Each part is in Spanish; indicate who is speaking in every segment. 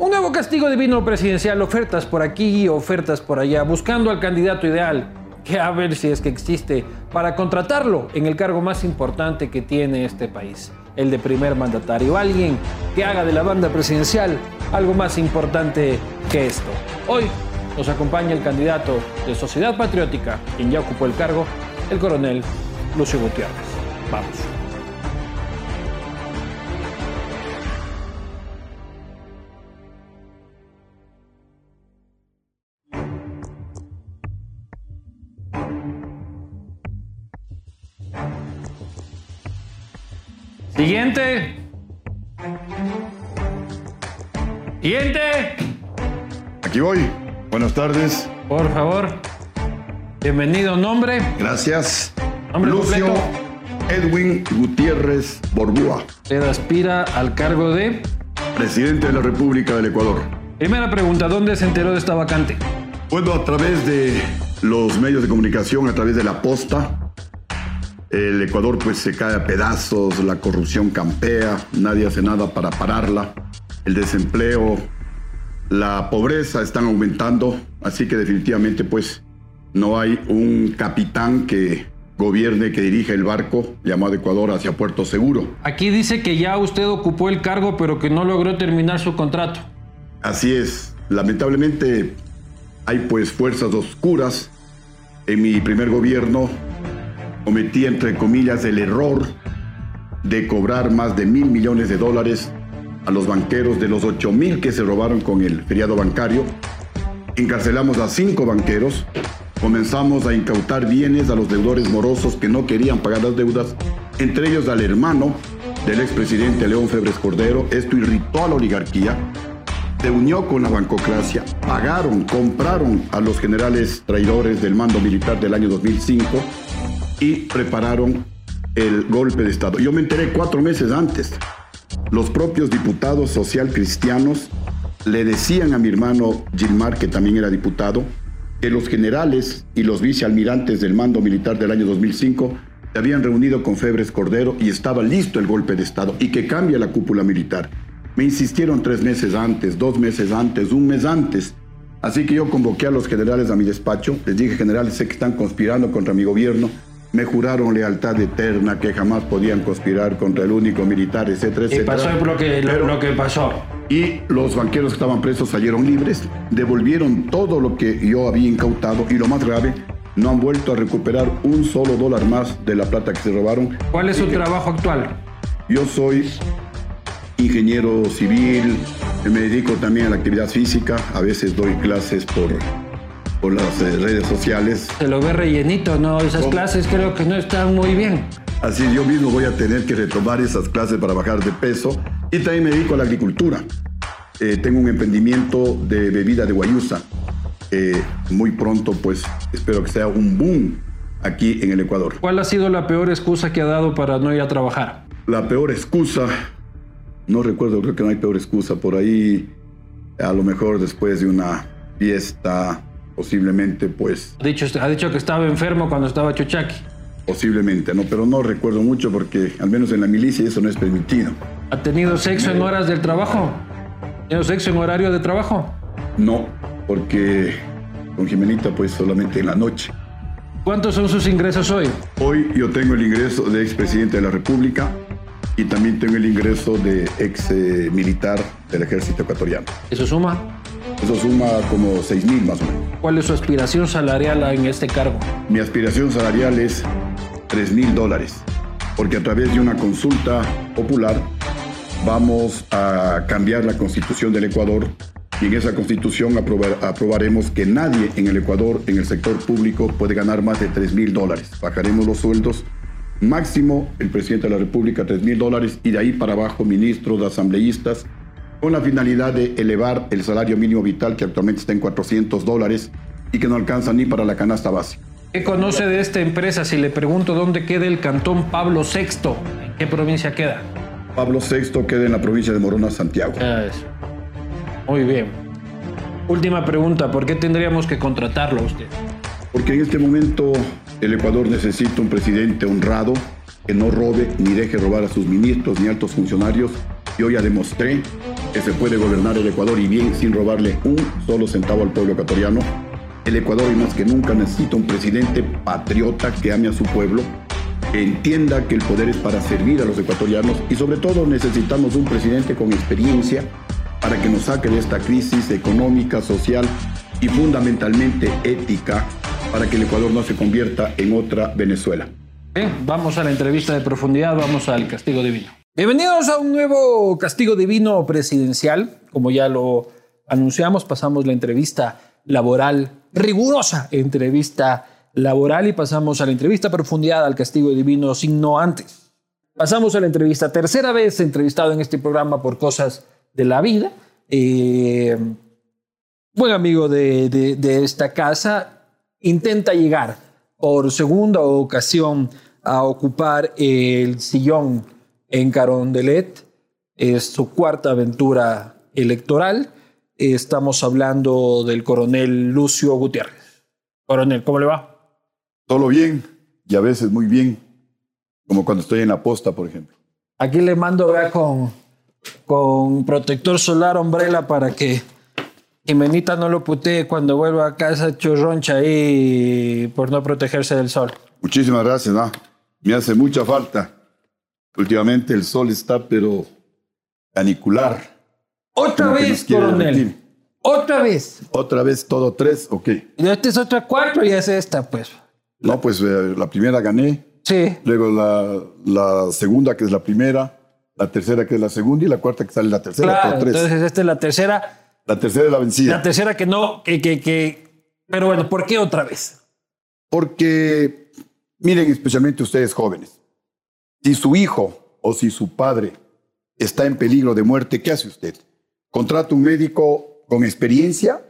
Speaker 1: Un nuevo castigo divino presidencial, ofertas por aquí, ofertas por allá, buscando al candidato ideal, que a ver si es que existe, para contratarlo en el cargo más importante que tiene este país, el de primer mandatario. Alguien que haga de la banda presidencial algo más importante que esto. Hoy nos acompaña el candidato de Sociedad Patriótica, quien ya ocupó el cargo, el coronel Lucio Gutiérrez. Vamos. Siguiente. Siguiente.
Speaker 2: Aquí voy. Buenas tardes.
Speaker 1: Por favor. Bienvenido. Nombre.
Speaker 2: Gracias.
Speaker 1: Nombre
Speaker 2: Lucio
Speaker 1: completo.
Speaker 2: Edwin Gutiérrez Borbúa,
Speaker 1: Usted aspira al cargo de...
Speaker 2: presidente de la República del Ecuador.
Speaker 1: Primera pregunta, ¿dónde se enteró de esta vacante?
Speaker 2: Bueno, a través de los medios de comunicación, a través de la posta, el Ecuador pues se cae a pedazos, la corrupción campea, nadie hace nada para pararla, el desempleo, la pobreza están aumentando, así que definitivamente pues no hay un capitán que gobierne, que dirija el barco llamado Ecuador hacia Puerto Seguro.
Speaker 1: Aquí dice que ya usted ocupó el cargo pero que no logró terminar su contrato.
Speaker 2: Así es, lamentablemente hay pues fuerzas oscuras. En mi primer gobierno cometí entre comillas el error de cobrar más de mil millones de dólares a los banqueros de los ocho mil que se robaron con el feriado bancario. Encarcelamos a cinco banqueros, comenzamos a incautar bienes a los deudores morosos que no querían pagar las deudas, entre ellos al hermano del expresidente León Febres Cordero. Esto irritó a la oligarquía se unió con la bancocracia, pagaron, compraron a los generales traidores del mando militar del año 2005 y prepararon el golpe de Estado. Yo me enteré cuatro meses antes. Los propios diputados social cristianos le decían a mi hermano Gilmar, que también era diputado, que los generales y los vicealmirantes del mando militar del año 2005 se habían reunido con Febres Cordero y estaba listo el golpe de Estado y que cambia la cúpula militar. Me insistieron tres meses antes, dos meses antes, un mes antes. Así que yo convoqué a los generales a mi despacho, les dije, generales, sé que están conspirando contra mi gobierno, me juraron lealtad eterna, que jamás podían conspirar contra el único militar, etcétera,
Speaker 1: Y
Speaker 2: etcétera.
Speaker 1: pasó lo que, lo,
Speaker 2: Pero-
Speaker 1: lo que pasó.
Speaker 2: y los banqueros que estaban presos salieron libres, devolvieron todo lo que yo había incautado y lo más grave, no han vuelto a recuperar un solo dólar más de la plata que se robaron.
Speaker 1: ¿Cuál es su
Speaker 2: Y que
Speaker 1: trabajo actual?
Speaker 2: Yo soy ingeniero civil, me dedico también a la actividad física, a veces doy clases por, por las eh, redes sociales.
Speaker 1: Se lo ve rellenito, ¿no? Esas
Speaker 2: ¿Cómo?
Speaker 1: clases creo que no están muy bien.
Speaker 2: Así yo mismo voy a tener que retomar esas clases para bajar de peso y también me dedico a la agricultura. Eh, tengo un emprendimiento de bebida de guayusa. Eh, muy pronto, pues, espero que sea un boom aquí en el Ecuador.
Speaker 1: ¿Cuál ha sido la peor excusa que ha dado para no ir a trabajar?
Speaker 2: La peor excusa, no recuerdo, creo que no hay peor excusa. Por ahí, a lo mejor después de una fiesta, posiblemente, pues,
Speaker 1: Ha dicho, ha dicho que estaba enfermo cuando estaba Chuchaki.
Speaker 2: posiblemente, ¿no? Pero no recuerdo mucho porque, al menos en la milicia, eso no es permitido.
Speaker 1: ¿Ha tenido sexo en horas del trabajo? ¿Ha tenido sexo en horario de trabajo?
Speaker 2: No, porque con Jimenita pues solamente en la noche.
Speaker 1: ¿Cuántos son sus ingresos hoy?
Speaker 2: Hoy yo tengo el ingreso de expresidente de la República y también tengo el ingreso de ex eh, militar del ejército ecuatoriano.
Speaker 1: ¿Eso suma?
Speaker 2: Eso suma como 6 mil más o menos.
Speaker 1: ¿Cuál es su aspiración salarial en este cargo?
Speaker 2: Mi aspiración salarial es 3 mil dólares, porque a través de una consulta popular vamos a cambiar la constitución del Ecuador y en esa constitución aprobar- aprobaremos que nadie en el Ecuador, en el sector público, puede ganar más de 3 mil dólares. Bajaremos los sueldos. Máximo el presidente de la República 3 mil dólares y de ahí para abajo ministros, asambleístas, con la finalidad de elevar el salario mínimo vital que actualmente está en 400 dólares y que no alcanza ni para la canasta básica.
Speaker 1: ¿Qué conoce de esta empresa? Si le pregunto dónde queda el cantón Pablo VI, ¿en qué provincia queda?
Speaker 2: Pablo VI queda en la provincia de Morona, Santiago.
Speaker 1: Es. Muy bien. Última pregunta, ¿por qué tendríamos que contratarlo a usted?
Speaker 2: Porque en este momento el Ecuador necesita un presidente honrado que no robe ni deje robar a sus ministros ni altos funcionarios. Yo ya demostré que se puede gobernar el Ecuador y bien sin robarle un solo centavo al pueblo ecuatoriano. El Ecuador y más que nunca necesita un presidente patriota que ame a su pueblo, entienda que el poder es para servir a los ecuatorianos y sobre todo necesitamos un presidente con experiencia para que nos saque de esta crisis económica, social y fundamentalmente ética para que el Ecuador no se convierta en otra Venezuela.
Speaker 1: Bien, vamos a la entrevista de profundidad, vamos al castigo divino. Bienvenidos a un nuevo castigo divino presidencial. Como ya lo anunciamos, pasamos la entrevista laboral, rigurosa entrevista laboral y pasamos a la entrevista profundidad al castigo divino sin no antes. Pasamos a la entrevista, tercera vez entrevistado en este programa por cosas de la vida. Eh, buen amigo de, de, esta casa, intenta llegar por segunda ocasión a ocupar el sillón en Carondelet. Es su cuarta aventura electoral. Estamos hablando del coronel Lucio Gutiérrez. Coronel, ¿cómo le va?
Speaker 2: Todo bien y a veces muy bien, como cuando estoy en la posta, por ejemplo.
Speaker 1: Aquí le mando vea, con, con protector solar umbrella para que Jimenita no lo putee cuando vuelva a casa chorroncha ahí por no protegerse del sol.
Speaker 2: Muchísimas gracias, ¿no? Me hace mucha falta. Últimamente el sol está, pero canicular.
Speaker 1: Otra vez, coronel. Otra vez.
Speaker 2: Otra vez, todo tres, ok.
Speaker 1: Y esta es otra cuatro y es esta, pues.
Speaker 2: No, pues eh, la primera gané.
Speaker 1: Sí.
Speaker 2: Luego la, la segunda, que es la primera. La tercera, que es la segunda. Y la cuarta, que sale la tercera.
Speaker 1: Claro, entonces esta es la tercera
Speaker 2: la tercera es la vencida.
Speaker 1: La tercera que no, que, que, que... Pero bueno, ¿por qué otra vez?
Speaker 2: Porque, miren, especialmente ustedes jóvenes, si su hijo o si su padre está en peligro de muerte, ¿qué hace usted? ¿Contrata un médico con experiencia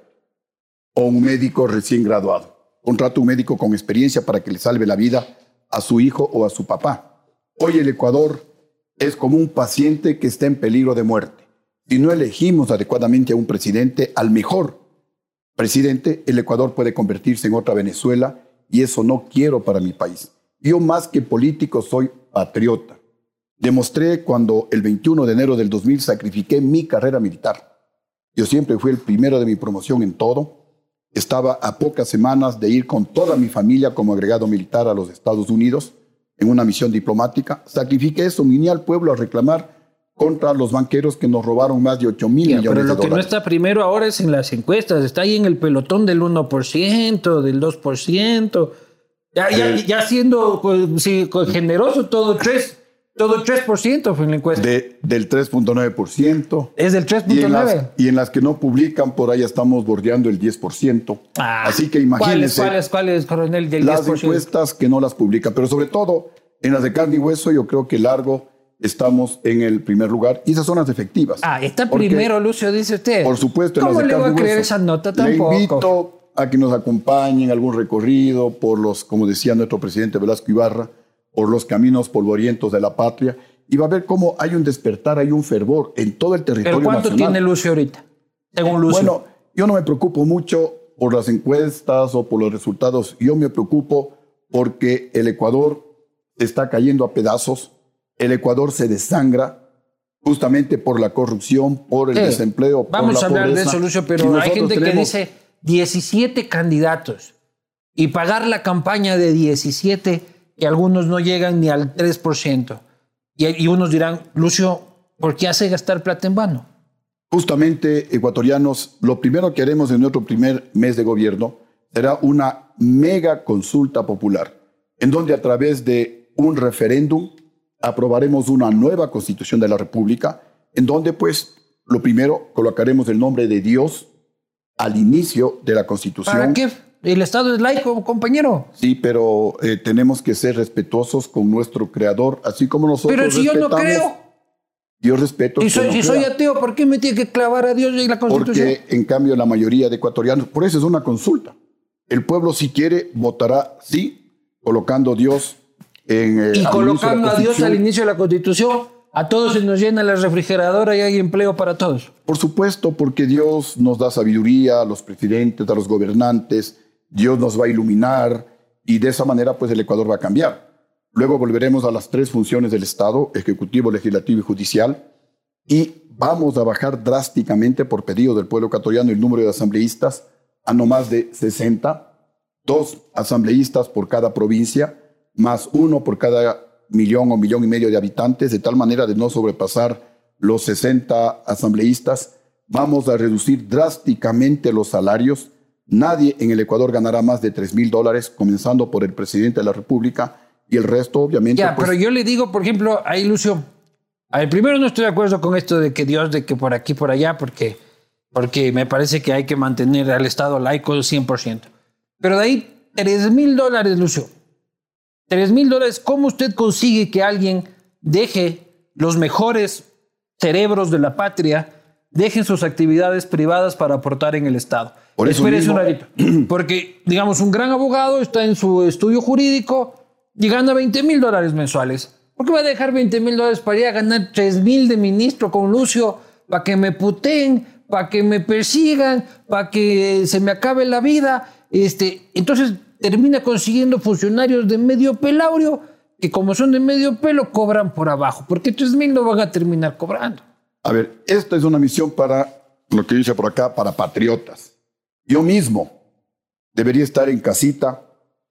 Speaker 2: o un médico recién graduado? Contrata un médico con experiencia para que le salve la vida a su hijo o a su papá. Hoy el Ecuador es como un paciente que está en peligro de muerte. Si no elegimos adecuadamente a un presidente, al mejor presidente, el Ecuador puede convertirse en otra Venezuela y eso no quiero para mi país. Yo más que político soy patriota. Demostré cuando el 21 de enero del 2000 sacrifiqué mi carrera militar. Yo siempre fui el primero de mi promoción en todo. Estaba a pocas semanas de ir con toda mi familia como agregado militar a los Estados Unidos en una misión diplomática. Sacrifiqué eso, vine al pueblo a reclamar contra los banqueros que nos robaron más de 8 mil millones de dólares.
Speaker 1: Pero lo que no está primero ahora es en las encuestas, está ahí en el pelotón del 1%, del 2%, ya, ya, ya siendo pues, generoso todo 3%. Todo 3% fue en la encuesta.
Speaker 2: del 3.9%.
Speaker 1: Es del 3.9%.
Speaker 2: Y, en las que no publican, por ahí estamos bordeando el 10%. Ah, Así que imagínense.
Speaker 1: ¿Cuáles, cuáles, coronel, del
Speaker 2: las encuestas que no las publican. Pero sobre todo, en las de carne y hueso, yo creo que largo estamos en el primer lugar y esas son las efectivas.
Speaker 1: Ah, está primero, Lucio, dice usted.
Speaker 2: Por supuesto.
Speaker 1: ¿Cómo le va a creer esa nota tampoco?
Speaker 2: Le invito a que nos acompañen algún recorrido por los, como decía nuestro presidente Velasco Ibarra, por los caminos polvorientos de la patria y va a ver cómo hay un despertar, hay un fervor en todo el territorio
Speaker 1: ¿Pero cuánto tiene Lucio ahorita? Según Lucio.
Speaker 2: Bueno, yo no me preocupo mucho por las encuestas o por los resultados. Yo me preocupo porque el Ecuador está cayendo a pedazos el Ecuador se desangra justamente por la corrupción, por el desempleo,
Speaker 1: Vamos
Speaker 2: por
Speaker 1: la a hablar de eso, Lucio, pero hay gente que dice 17 candidatos y pagar la campaña de 17 que algunos no llegan ni al 3%. Y, y unos dirán, Lucio, ¿por qué hace gastar plata en vano?
Speaker 2: Justamente, ecuatorianos, lo primero que haremos en nuestro primer mes de gobierno será una mega consulta popular, en donde a través de un referéndum aprobaremos una nueva constitución de la República, en donde pues lo primero colocaremos el nombre de Dios al inicio de la constitución.
Speaker 1: ¿Para qué? El Estado es laico, compañero.
Speaker 2: Sí, pero eh, tenemos que ser respetuosos con nuestro creador, así como nosotros.
Speaker 1: Pero si yo no creo.
Speaker 2: Yo respeto.
Speaker 1: Y soy, si soy ateo, ¿por qué me tiene que clavar a Dios y la constitución?
Speaker 2: Porque en cambio la mayoría de ecuatorianos, por eso es una consulta. El pueblo si quiere votará sí, colocando Dios
Speaker 1: eh, y colocando a Dios al inicio de la Constitución, a todos se nos llena la refrigeradora y hay empleo para todos.
Speaker 2: Por supuesto, porque Dios nos da sabiduría a los presidentes, a los gobernantes, Dios nos va a iluminar y de esa manera pues el Ecuador va a cambiar. Luego volveremos a las tres funciones del Estado, ejecutivo, legislativo y judicial, y vamos a bajar drásticamente por pedido del pueblo ecuatoriano el número de asambleístas a no más de 60, dos asambleístas por cada provincia, más uno por cada millón o millón y medio de habitantes, de tal manera de no sobrepasar los 60 asambleístas. Vamos a reducir drásticamente los salarios. Nadie en el Ecuador ganará más de 3 mil dólares, comenzando por el presidente de la República y el resto, obviamente.
Speaker 1: Ya,
Speaker 2: pues,
Speaker 1: pero yo le digo, por ejemplo, a Ilusión. A ver, primero no estoy de acuerdo con esto de que Dios, de que por aquí, por allá, porque, porque me parece que hay que mantener al Estado laico 100%. Pero de ahí, 3 mil dólares, Lucio. 3 mil dólares, ¿cómo usted consigue que alguien deje los mejores cerebros de la patria, dejen sus actividades privadas para aportar en el Estado?
Speaker 2: Por eso mismo-
Speaker 1: un ratito. Porque, digamos, un gran abogado está en su estudio jurídico y gana 20 mil dólares mensuales. ¿Por qué va a dejar 20 mil dólares para ir a ganar 3 mil de ministro con Lucio? Para que me puteen, para que me persigan, para que se me acabe la vida. Este, entonces termina consiguiendo funcionarios de medio pelaurio que como son de medio pelo cobran por abajo. Porque 3 mil no van a terminar cobrando.
Speaker 2: A ver, esta es una misión para, lo que dice por acá, para patriotas. Yo mismo debería estar en casita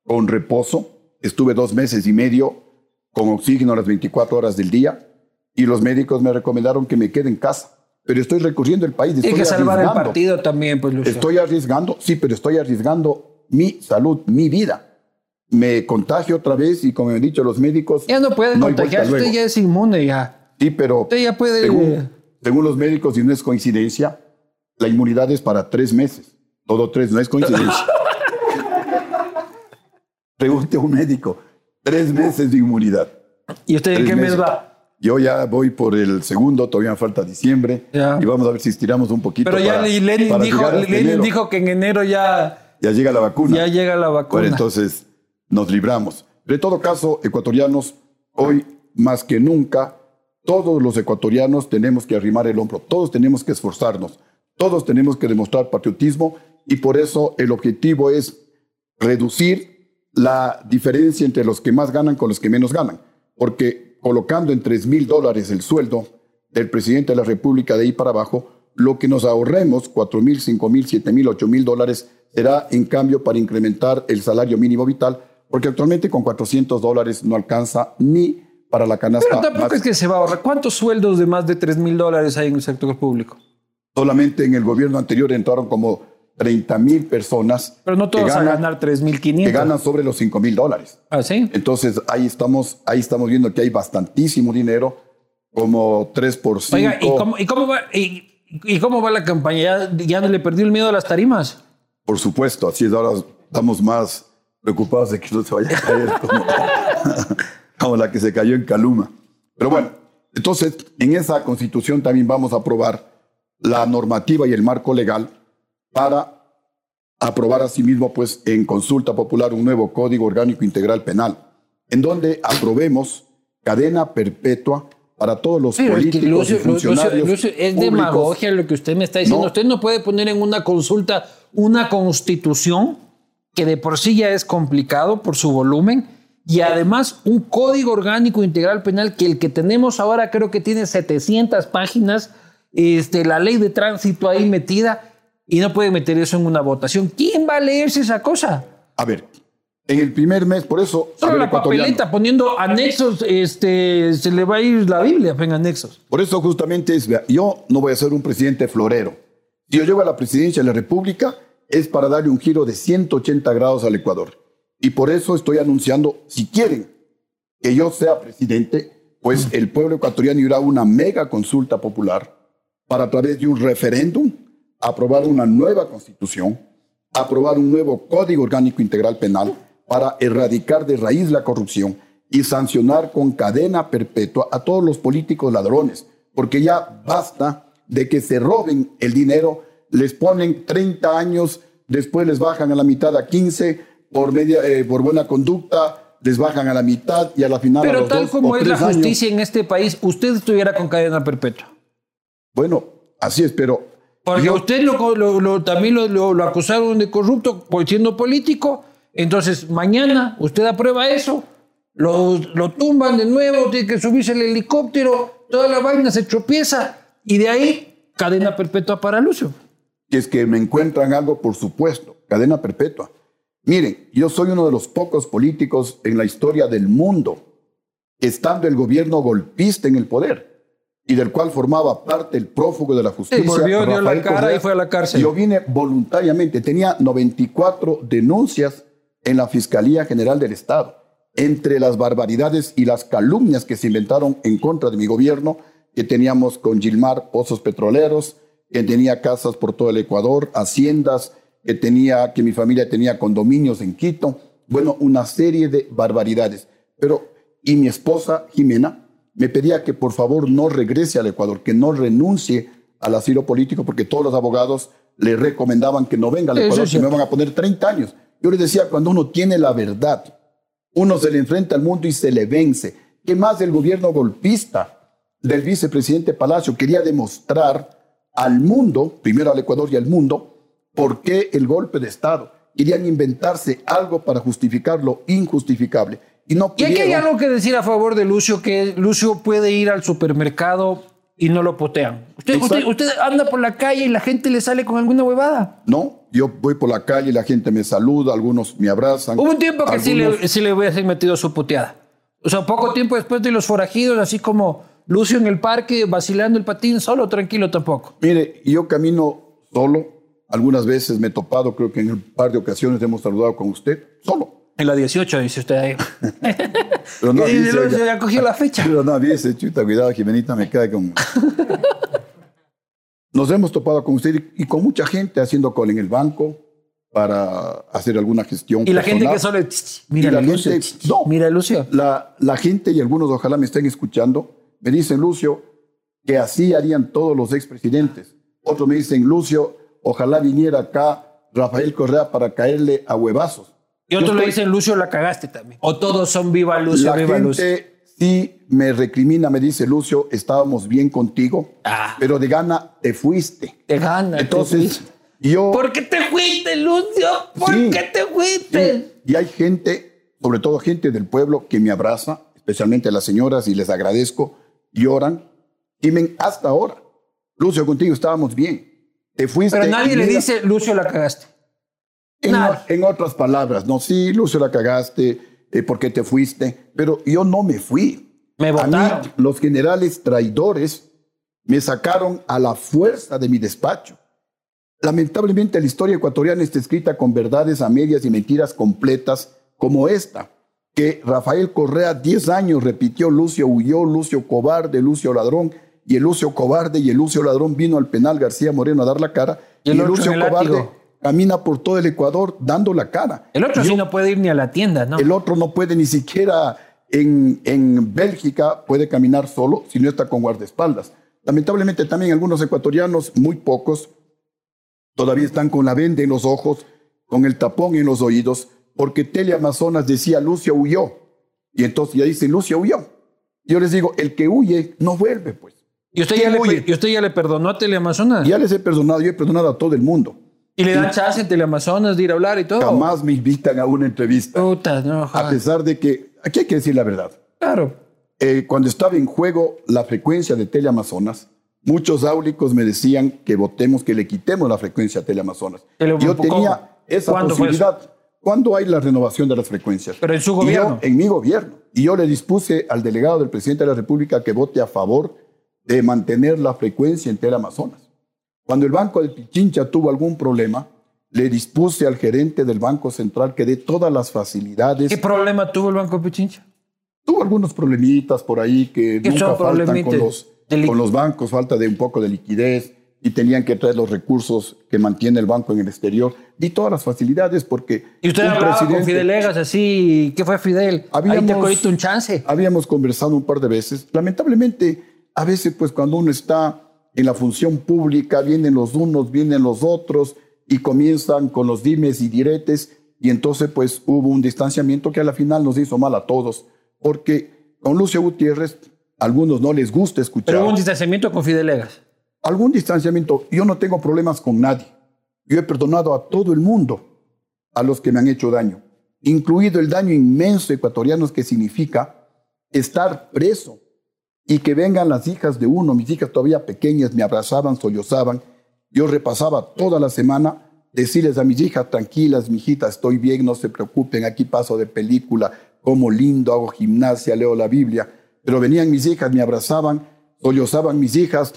Speaker 2: con reposo. Estuve dos meses y medio con oxígeno las 24 horas del día y los médicos me recomendaron que me quede en casa. Pero estoy recorriendo el país.
Speaker 1: Hay que salvar el partido también, pues Lucio.
Speaker 2: Estoy arriesgando, sí, pero estoy arriesgando mi salud, mi vida. Me contagio otra vez y como me han dicho los médicos...
Speaker 1: Ya no puede
Speaker 2: no
Speaker 1: contagiarse, usted ya es inmune ya.
Speaker 2: Sí, pero
Speaker 1: Usted ya puede...
Speaker 2: según, según los médicos, y no es coincidencia, la inmunidad es para tres meses. Todo tres, no es coincidencia. Pregunte a un médico. Tres meses de inmunidad.
Speaker 1: ¿Y usted en qué mes va?
Speaker 2: Yo ya voy por el segundo, todavía falta diciembre.
Speaker 1: Ya.
Speaker 2: Y vamos a ver si estiramos un poquito.
Speaker 1: Pero ya
Speaker 2: para-
Speaker 1: Lenin, dijo, Lenin dijo que en enero ya,
Speaker 2: Ya llega la vacuna.
Speaker 1: ya llega la vacuna.
Speaker 2: Bueno, entonces nos libramos. En todo caso, ecuatorianos, hoy más que nunca, todos los ecuatorianos tenemos que arrimar el hombro, todos tenemos que esforzarnos, todos tenemos que demostrar patriotismo y por eso el objetivo es reducir la diferencia entre los que más ganan con los que menos ganan. Porque colocando en 3 mil dólares el sueldo del presidente de la República de ahí para abajo, lo que nos ahorremos, 4 mil, 5 mil, 7 mil, 8 mil dólares, será en cambio para incrementar el salario mínimo vital, porque actualmente con 400 dólares no alcanza ni para la canasta.
Speaker 1: Pero tampoco es que se va a ahorrar. ¿Cuántos sueldos de más de 3 mil dólares hay en el sector público?
Speaker 2: Solamente en el gobierno anterior entraron como 30 mil personas
Speaker 1: Pero no
Speaker 2: que
Speaker 1: todos van a
Speaker 2: ganan,
Speaker 1: ganar 3 mil
Speaker 2: que
Speaker 1: 500.
Speaker 2: ganan sobre los 5 mil dólares.
Speaker 1: ¿Ah, sí?
Speaker 2: Entonces ahí estamos, ahí estamos viendo que hay bastantísimo dinero, como 3 por 5.
Speaker 1: Oiga, ¿y cómo, y cómo va, y, y cómo va la campaña? ¿Ya, le perdió el miedo a las tarimas?
Speaker 2: Por supuesto, así es, ahora estamos más preocupados de que no se vaya a caer como, como la que se cayó en Caluma. Pero bueno, entonces en esa constitución también vamos a aprobar la normativa y el marco legal para aprobar asimismo pues en consulta popular un nuevo código orgánico integral penal, en donde aprobemos cadena perpetua para todos los
Speaker 1: Pero es que
Speaker 2: políticos
Speaker 1: Lucio,
Speaker 2: y funcionarios
Speaker 1: Lucio, Lucio, es
Speaker 2: públicos.
Speaker 1: demagogia lo que usted me está diciendo.
Speaker 2: No.
Speaker 1: Usted no puede poner en una consulta una constitución que de por sí ya es complicado por su volumen y además un código orgánico integral penal que el que tenemos ahora creo que tiene 700 páginas, este, la ley de tránsito ahí metida y no puede meter eso en una votación. ¿Quién va a leerse esa cosa?
Speaker 2: A ver, en el primer mes, por eso...
Speaker 1: Solo la papeleta poniendo anexos, este, se le va a ir la Biblia en anexos.
Speaker 2: Por eso justamente es, vea, yo no voy a ser un presidente florero. Si yo llego a la presidencia de la República es para darle un giro de 180 grados al Ecuador. Y por eso estoy anunciando, si quieren que yo sea presidente, pues el pueblo ecuatoriano irá a una mega consulta popular para a través de un referéndum aprobar una nueva constitución, aprobar un nuevo código orgánico integral penal para erradicar de raíz la corrupción y sancionar con cadena perpetua a todos los políticos ladrones, porque ya basta de que se roben el dinero, les ponen 30 años, después les bajan a la mitad a 15 por, media, eh, por buena conducta, les bajan a la mitad y a la final a
Speaker 1: Pero
Speaker 2: los
Speaker 1: tal
Speaker 2: dos
Speaker 1: como es la
Speaker 2: tres años.
Speaker 1: justicia en este país, usted estuviera con cadena perpetua.
Speaker 2: Bueno, así es, pero
Speaker 1: Porque
Speaker 2: yo-
Speaker 1: usted lo, lo- lo- también lo, acusaron de corrupto por siendo político. Entonces, mañana usted aprueba eso, lo, lo tumban de nuevo, tiene que subirse el helicóptero, toda la vaina se tropieza. Y de ahí, cadena perpetua para Lucio.
Speaker 2: Si es que me encuentran algo, por supuesto, cadena perpetua. Miren, yo soy uno de los pocos políticos en la historia del mundo, estando el gobierno golpista en el poder, y del cual formaba parte el prófugo de la justicia.
Speaker 1: Sí, volvió, dio la cara
Speaker 2: Correa.
Speaker 1: y fue a la cárcel.
Speaker 2: Yo vine voluntariamente, tenía 94 denuncias en la Fiscalía General del Estado. Entre las barbaridades y las calumnias que se inventaron en contra de mi gobierno, que teníamos con Gilmar pozos petroleros, que tenía casas por todo el Ecuador, haciendas, que tenía, que mi familia tenía condominios en Quito. Bueno, una serie de barbaridades. Pero, y mi esposa Jimena me pedía que por favor no regrese al Ecuador, que no renuncie al asilo político, porque todos los abogados le recomendaban que no venga al Ecuador, que me van a poner 30 años. Yo les decía, cuando uno tiene la verdad, uno se le enfrenta al mundo y se le vence. ¿Qué más del gobierno golpista del vicepresidente Palacio quería demostrar al mundo, primero al Ecuador y al mundo, por qué el golpe de Estado? Querían inventarse algo para justificar lo injustificable. Y no
Speaker 1: Y aquí hay
Speaker 2: pudieron.
Speaker 1: algo que decir a favor de Lucio, que Lucio puede ir al supermercado y no lo potean. Usted, usted anda por la calle y la gente le sale con alguna huevada.
Speaker 2: No, yo voy por la calle y la gente me saluda, algunos me abrazan.
Speaker 1: Hubo un tiempo que sí
Speaker 2: algunos-
Speaker 1: le, sí le hubiese metido su puteada. O sea, poco tiempo después de los forajidos, así como Lucio en el parque vacilando el patín, solo, tranquilo tampoco.
Speaker 2: Mire, yo camino solo. Algunas veces me he topado, creo que en un par de ocasiones hemos saludado con usted, solo.
Speaker 1: En la 18, dice usted ahí.
Speaker 2: Pero no
Speaker 1: Y se ya cogió la fecha.
Speaker 2: Pero no avise, chuta, cuidado, Jimenita me cae con... Nos hemos topado con usted y, y con mucha gente haciendo cola en el banco para hacer alguna gestión
Speaker 1: Y la gente que solo... Mira
Speaker 2: la
Speaker 1: Lucio.
Speaker 2: gente- no.
Speaker 1: Mira Lucio.
Speaker 2: La, la gente y algunos ojalá me estén escuchando, me dicen, Lucio, que así harían todos los expresidentes. Otros me dicen, Lucio, ojalá viniera acá Rafael Correa para caerle a huevazos.
Speaker 1: Y otros le dicen, Lucio, la cagaste también. O todos son viva Lucio,
Speaker 2: La
Speaker 1: viva Lucio.
Speaker 2: Sí me recrimina, me dice, Lucio, estábamos bien contigo,
Speaker 1: Ah.
Speaker 2: pero de gana te fuiste.
Speaker 1: Te gana. te
Speaker 2: Entonces,
Speaker 1: fuiste.
Speaker 2: yo...
Speaker 1: ¿Por qué te fuiste, Lucio? ¿Por
Speaker 2: Sí.
Speaker 1: qué te fuiste?
Speaker 2: Y hay gente, sobre todo gente del pueblo, que me abraza, especialmente las señoras, y les agradezco, lloran, y me hasta ahora. Lucio, contigo estábamos bien. Te fuiste.
Speaker 1: Pero nadie
Speaker 2: y
Speaker 1: le dice, Lucio, la cagaste.
Speaker 2: En, en otras palabras, no, sí, Lucio, la cagaste, eh, porque te fuiste, pero yo no me fui.
Speaker 1: Me
Speaker 2: A mí,
Speaker 1: votaron.
Speaker 2: los generales traidores me sacaron a la fuerza de mi despacho. Lamentablemente la historia ecuatoriana está escrita con verdades a medias y mentiras completas como esta, que Rafael Correa 10 años repitió Lucio huyó, Lucio cobarde, Lucio ladrón, y el Lucio cobarde y el Lucio ladrón vino al penal García Moreno a dar la cara,
Speaker 1: Y
Speaker 2: y
Speaker 1: el
Speaker 2: el,
Speaker 1: otro
Speaker 2: Lucio
Speaker 1: el
Speaker 2: cobarde. Camina por todo el Ecuador dando la cara.
Speaker 1: El otro
Speaker 2: Yo-
Speaker 1: sí no puede ir ni a la tienda, ¿no?
Speaker 2: el otro no puede ni siquiera en, en Bélgica, puede caminar solo si no está con guardaespaldas. Lamentablemente también algunos ecuatorianos, muy pocos, todavía están con la venda en los ojos, con el tapón en los oídos, porque Teleamazonas decía Lucio huyó. Y entonces ya dice Lucio huyó. Yo les digo, el que huye no vuelve, pues.
Speaker 1: ¿Y usted, ya
Speaker 2: ¿Quién
Speaker 1: le? ¿Y usted ya le perdonó a Teleamazonas?
Speaker 2: Ya les he perdonado, yo he perdonado a todo el mundo.
Speaker 1: ¿Y le dan chance en Teleamazonas de ir a hablar y todo?
Speaker 2: Jamás me invitan a una entrevista,
Speaker 1: Puta, no,
Speaker 2: a pesar de que, aquí hay que decir la verdad.
Speaker 1: Claro.
Speaker 2: Eh, cuando estaba en juego la frecuencia de Teleamazonas, muchos áulicos me decían que votemos, que le quitemos la frecuencia a Teleamazonas. Yo tenía esa
Speaker 1: ¿Cuándo fue
Speaker 2: posibilidad. ¿Cuándo hay la renovación de las frecuencias?
Speaker 1: Pero en su gobierno.
Speaker 2: yo, en mi gobierno. Y yo le dispuse al delegado del presidente de la República que vote a favor de mantener la frecuencia en Teleamazonas. Cuando el Banco de Pichincha tuvo algún problema, le dispuse al gerente del Banco Central que dé todas las facilidades
Speaker 1: ¿Qué problema tuvo el Banco Pichincha?
Speaker 2: Tuvo algunos problemitas por ahí que
Speaker 1: ¿Qué
Speaker 2: nunca faltan con los,
Speaker 1: De
Speaker 2: con los bancos, falta de un poco de liquidez y tenían que traer los recursos que mantiene el banco en el exterior y todas las facilidades porque
Speaker 1: Y usted
Speaker 2: un
Speaker 1: hablaba con Fidel Egas así, ¿qué fue Fidel? Ahí te
Speaker 2: Habíamos-
Speaker 1: un chance.
Speaker 2: Habíamos conversado un par de veces. Lamentablemente, a veces pues cuando uno está en la función pública, vienen los unos, vienen los otros y comienzan con los dimes y diretes y entonces pues hubo un distanciamiento que a la final nos hizo mal a todos porque con Lucio Gutiérrez a algunos no les gusta escuchar.
Speaker 1: Pero hubo un distanciamiento con Fidel Egas.
Speaker 2: algún distanciamiento. Yo no tengo problemas con nadie. Yo he perdonado a todo el mundo, a los que me han hecho daño, incluido el daño inmenso ecuatoriano que significa estar preso y que vengan las hijas de uno, mis hijas todavía pequeñas, me abrazaban, sollozaban. Yo repasaba toda la semana decirles a mis hijas, tranquilas, mijitas, estoy bien, no se preocupen, aquí paso de película, como lindo, hago gimnasia, leo la Biblia. Pero venían mis hijas, me abrazaban, sollozaban mis hijas,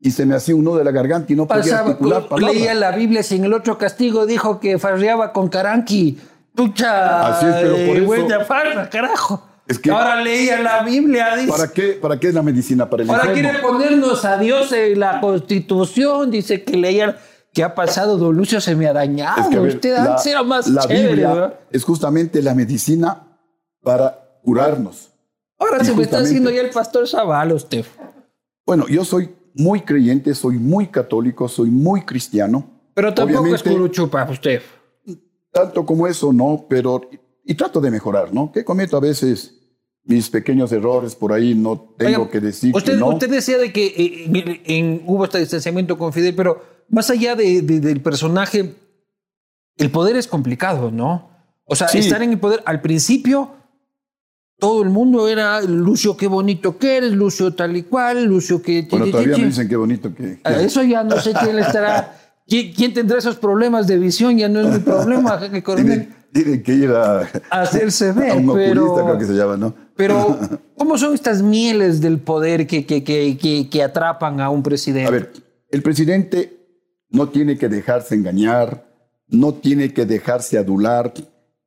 Speaker 2: y se me hacía un nudo de la garganta y no podía articular palabras.
Speaker 1: Leía la Biblia sin el otro castigo dijo que farreaba con Caranqui. Pucha,
Speaker 2: Así es, pero por eso-
Speaker 1: buena farra, carajo.
Speaker 2: Es que-
Speaker 1: Ahora leía la Biblia, dice.
Speaker 2: ¿Para qué, ¿Para qué es la medicina? Para el
Speaker 1: Ahora
Speaker 2: enfermo.
Speaker 1: quiere ponernos a Dios en la Constitución. Dice que leía. ¿Qué ha pasado? Don Lucio se me ha dañado.
Speaker 2: Es que, a ver,
Speaker 1: Usted antes era más
Speaker 2: la
Speaker 1: chévere,
Speaker 2: Biblia
Speaker 1: ¿verdad?
Speaker 2: es justamente la medicina para curarnos.
Speaker 1: Ahora
Speaker 2: Y
Speaker 1: se me está haciendo ya el pastor Zavala, usted.
Speaker 2: Bueno, yo soy muy creyente, soy muy católico, soy muy cristiano.
Speaker 1: Pero tampoco
Speaker 2: Obviamente,
Speaker 1: es curuchupa, usted.
Speaker 2: Tanto como eso, no, pero... Y trato de mejorar, ¿no? Que cometo a veces mis pequeños errores por ahí, no tengo
Speaker 1: Oiga,
Speaker 2: que decir
Speaker 1: usted,
Speaker 2: que no.
Speaker 1: Usted decía de que eh, en- hubo este distanciamiento con Fidel, pero más allá de- de- del personaje, el poder es complicado, ¿no? O sea,
Speaker 2: Sí.
Speaker 1: estar en el poder, al principio, todo el mundo era Lucio, qué bonito que eres, Lucio tal y cual, Lucio que...
Speaker 2: Bueno, todavía me dicen qué bonito que...
Speaker 1: A Eso ya no sé quién estará... ¿Quién, quién tendrá esos problemas de visión? Ya no es mi problema, jefe coronel.
Speaker 2: Tienen, que ir a,
Speaker 1: A hacerse ver,
Speaker 2: a un oculista,
Speaker 1: pero-
Speaker 2: creo que se llama, ¿no?
Speaker 1: Pero, ¿cómo son estas mieles del poder que, que, que, que, atrapan a un presidente?
Speaker 2: A ver, el presidente no tiene que dejarse engañar, no tiene que dejarse adular.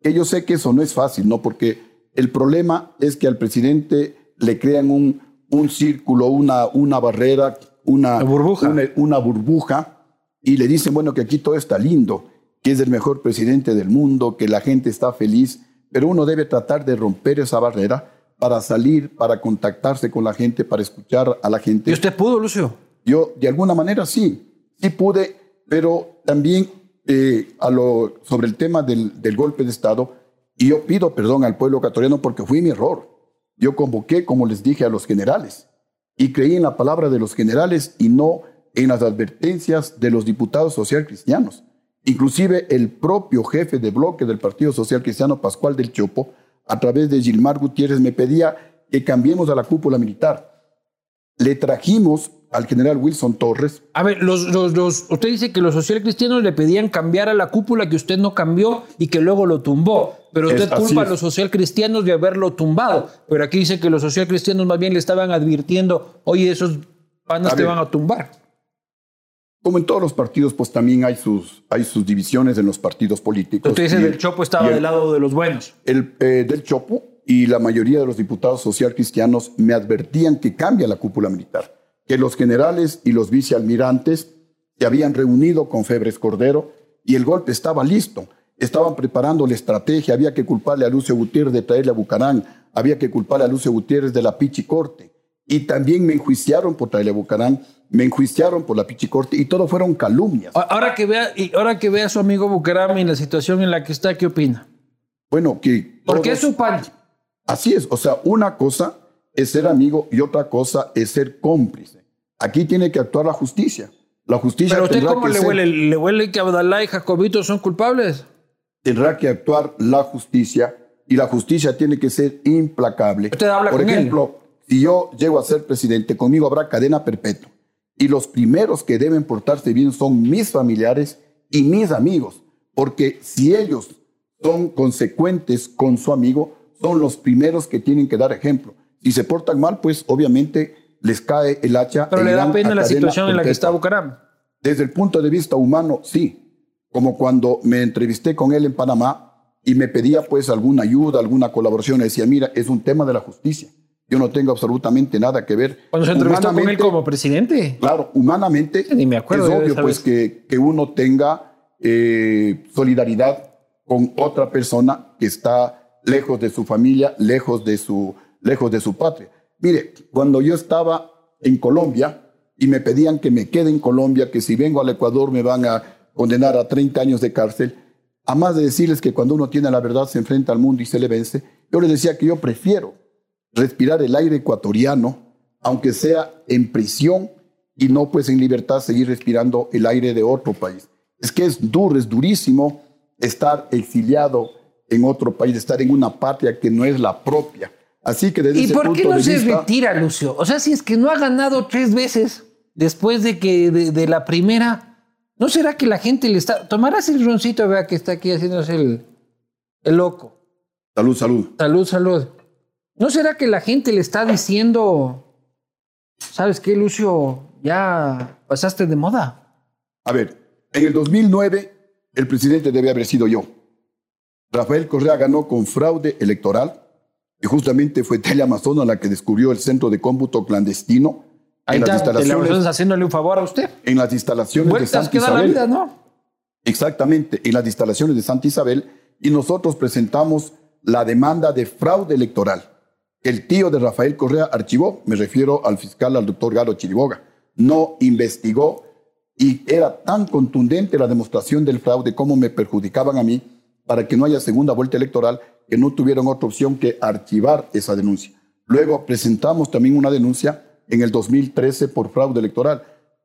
Speaker 2: Que yo sé que eso no es fácil, ¿no? Porque el problema es que al presidente le crean un, un círculo, una, una barrera, Una
Speaker 1: burbuja.
Speaker 2: Una, una burbuja y le dicen, bueno, que aquí todo está lindo, que es el mejor presidente del mundo, que la gente está feliz, pero uno debe tratar de romper esa barrera para salir, para contactarse con la gente, para escuchar a la gente.
Speaker 1: ¿Y usted pudo, Lucio?
Speaker 2: Yo, de alguna manera, sí, sí pude, pero también eh, a lo, sobre el tema del, del golpe de Estado, y yo pido perdón al pueblo ecuatoriano porque fue mi error. Yo convoqué, como les dije, a los generales y creí en la palabra de los generales y no en las advertencias de los diputados social cristianos. Inclusive el propio jefe de bloque del Partido Social Cristiano, Pascual del Chopo, a través de Gilmar Gutiérrez, me pedía que cambiemos a la cúpula militar. Le trajimos al general Wilson Torres,
Speaker 1: A ver, los, los, los- usted dice que los socialcristianos le pedían cambiar a la cúpula que usted no cambió y que luego lo tumbó. Pero usted
Speaker 2: Es-
Speaker 1: culpa a los socialcristianos de haberlo tumbado. Pero aquí dice que los socialcristianos más bien le estaban advirtiendo, oye, esos panas
Speaker 2: A
Speaker 1: te
Speaker 2: ver.
Speaker 1: van a tumbar.
Speaker 2: Como en todos los partidos, pues también hay sus, hay sus divisiones en los partidos políticos.
Speaker 1: Usted dice
Speaker 2: Y
Speaker 1: que
Speaker 2: el-
Speaker 1: el Chopo estaba del lado de los buenos.
Speaker 2: el, eh, del Chopo y la mayoría de los diputados social cristianos me advertían que cambia la cúpula militar, que los generales y los vicealmirantes se habían reunido con Febres Cordero y el golpe estaba listo. Estaban preparando la estrategia, había que culparle a Lucio Gutiérrez de traerle a Bucarán, había que culparle a Lucio Gutiérrez de la Pichicorte. Y también me enjuiciaron por traerle a Bucarán, me enjuiciaron por la Pichicorte y todo fueron calumnias.
Speaker 1: Ahora que vea, y ahora que vea a su amigo Bucarami en la situación en la que está, ¿qué opina?
Speaker 2: Bueno, que...
Speaker 1: Porque es su pan.
Speaker 2: Así es, o sea, una cosa es ser amigo y otra cosa es ser cómplice. Aquí tiene que actuar la justicia. La justicia
Speaker 1: Pero usted
Speaker 2: tendrá,
Speaker 1: cómo
Speaker 2: que
Speaker 1: le
Speaker 2: ser-
Speaker 1: huele, le huele que Abdalá y Jacobito son culpables.
Speaker 2: tendrá que actuar la justicia y la justicia tiene que ser implacable.
Speaker 1: Usted habla
Speaker 2: Por
Speaker 1: con él.
Speaker 2: ejemplo, si yo llego a ser presidente, conmigo habrá cadena perpetua. Y los primeros que deben portarse bien son mis familiares y mis amigos, porque si ellos son consecuentes con su amigo, son los primeros que tienen que dar ejemplo. Si se portan mal, pues obviamente les cae el hacha.
Speaker 1: Pero le da pena la situación en la que está. Bucaram.
Speaker 2: Desde el punto de vista humano, sí. Como cuando me entrevisté con él en Panamá y me pedía pues alguna ayuda, alguna colaboración, le decía, mira, es un tema de la justicia. Yo no tengo absolutamente nada que ver.
Speaker 1: Cuando se entrevistó con él como presidente.
Speaker 2: Claro, humanamente
Speaker 1: Ni me acuerdo
Speaker 2: es obvio pues que, que uno tenga eh, solidaridad con otra persona que está lejos de su familia, lejos de su, lejos de su patria. Mire, cuando yo estaba en Colombia y me pedían que me quede en Colombia, que si vengo al Ecuador me van a condenar a 30 años de cárcel, a más de decirles que cuando uno tiene la verdad se enfrenta al mundo y se le vence, yo les decía que yo prefiero respirar el aire ecuatoriano, aunque sea en prisión y no pues en libertad seguir respirando el aire de otro país. Es que es duro, es durísimo estar exiliado en otro país, estar en una patria que no es la propia. Así que desde
Speaker 1: ¿Y
Speaker 2: ese
Speaker 1: por
Speaker 2: punto
Speaker 1: qué no
Speaker 2: de
Speaker 1: se
Speaker 2: vista,
Speaker 1: retira, Lucio? O sea, si es que no ha ganado tres veces después de que de, de la primera, ¿no será que la gente le está... Tomarás el roncito, vea que está aquí haciéndose el, el loco.
Speaker 2: Salud, salud.
Speaker 1: Salud, salud. ¿No será que la gente le está diciendo, ¿sabes qué, Lucio? Ya pasaste de moda.
Speaker 2: A ver, en el 2009 el presidente debe haber sido yo. Rafael Correa ganó con fraude electoral y justamente fue Teleamazona la que descubrió el centro de cómputo clandestino
Speaker 1: Ahí
Speaker 2: en las,
Speaker 1: está,
Speaker 2: instalaciones,
Speaker 1: Teleamazonas haciéndole un favor a usted.
Speaker 2: en las instalaciones de Santa
Speaker 1: que da la
Speaker 2: Isabel.
Speaker 1: vida, ¿no?
Speaker 2: Exactamente, en las instalaciones de Santa Isabel y nosotros presentamos la demanda de fraude electoral. El tío de Rafael Correa archivó, me refiero al fiscal, al doctor Galo Chiriboga, no investigó y era tan contundente la demostración del fraude como me perjudicaban a mí para que no haya segunda vuelta electoral que no tuvieron otra opción que archivar esa denuncia. Luego presentamos también una denuncia en el 2013 por fraude electoral.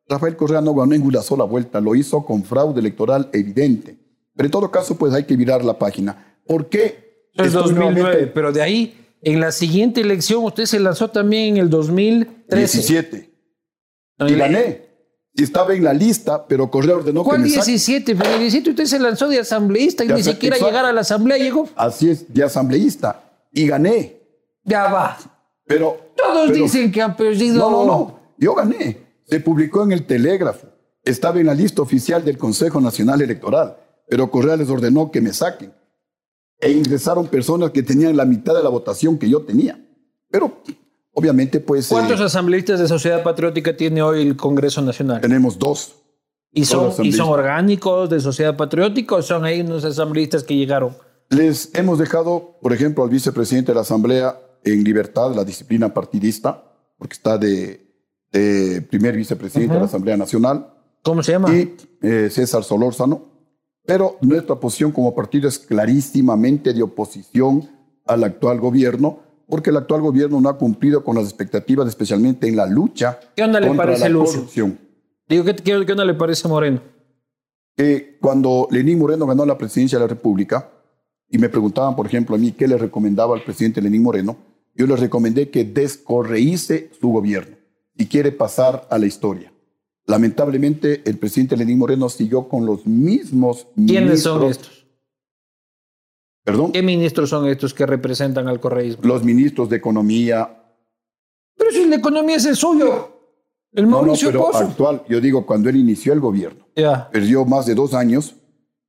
Speaker 2: Rafael Correa no ganó en una sola vuelta, lo hizo con fraude electoral evidente. Pero en todo caso, pues hay que virar la página. ¿Por qué?
Speaker 1: Es
Speaker 2: estoy
Speaker 1: 2009,
Speaker 2: nuevamente-
Speaker 1: pero de ahí, en la siguiente elección, usted se lanzó también en el 2013.
Speaker 2: 17.
Speaker 1: En
Speaker 2: Y gané. Y estaba en la lista, pero Correa ordenó que
Speaker 1: ¿Cuál
Speaker 2: me saque.
Speaker 1: 17? Pero el 17 usted se lanzó de asambleísta y ni siquiera
Speaker 2: exacto.
Speaker 1: llegar a la asamblea llegó.
Speaker 2: Así es, de asambleísta. Y gané.
Speaker 1: Ya va.
Speaker 2: Pero.
Speaker 1: Todos
Speaker 2: pero-
Speaker 1: dicen que han perdido.
Speaker 2: No, no, no. Yo gané. Se publicó en el Telégrafo. Estaba en la lista oficial del Consejo Nacional Electoral. Pero Correa les ordenó que me saquen. E ingresaron personas que tenían la mitad de la votación que yo tenía. Pero, obviamente, pues. eh,
Speaker 1: ¿Cuántos asambleístas de Sociedad Patriótica tiene hoy el Congreso Nacional?
Speaker 2: tenemos dos.
Speaker 1: ¿Y son, ¿Y son orgánicos de Sociedad Patriótica o son ahí unos asambleístas que llegaron?
Speaker 2: Les hemos dejado, por ejemplo, al vicepresidente de la Asamblea en libertad la disciplina partidista, porque está de, de primer vicepresidente de la Asamblea Nacional,
Speaker 1: ¿Cómo se llama?
Speaker 2: y eh, César Solórzano. Pero nuestra posición como partido es clarísimamente de oposición al actual gobierno, porque el actual gobierno no ha cumplido con las expectativas, especialmente en la lucha
Speaker 1: ¿Qué onda le
Speaker 2: contra
Speaker 1: parece,
Speaker 2: la corrupción.
Speaker 1: Digo, ¿qué, qué, qué onda le parece a Moreno?
Speaker 2: que cuando Lenín Moreno ganó la presidencia de la República y me preguntaban, por ejemplo, a mí qué le recomendaba al presidente Lenín Moreno, yo le recomendé que descorreíce su gobierno y quiere pasar a la historia. Lamentablemente, el presidente Lenín Moreno siguió con los mismos
Speaker 1: ¿Quiénes son
Speaker 2: ministros-
Speaker 1: estos?
Speaker 2: Perdón,
Speaker 1: ¿Qué ministros son estos que representan al correísmo?
Speaker 2: los ministros de Economía.
Speaker 1: Pero si la economía es el suyo. El
Speaker 2: No, no,
Speaker 1: Mauricio
Speaker 2: pero
Speaker 1: Pozo.
Speaker 2: actual, yo digo, cuando él inició el gobierno,
Speaker 1: Ya.
Speaker 2: perdió más de dos años,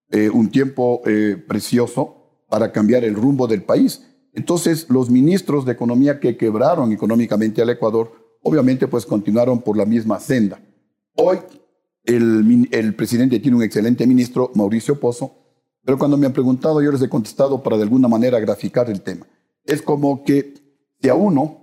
Speaker 2: eh, un tiempo eh, precioso para cambiar el rumbo del país. Entonces, los ministros de Economía que quebraron económicamente al Ecuador, obviamente, pues continuaron por la misma senda. Hoy, el, presidente tiene un excelente ministro, Mauricio Pozo, pero cuando me han preguntado, yo les he contestado para de alguna manera graficar el tema. Es como que si a uno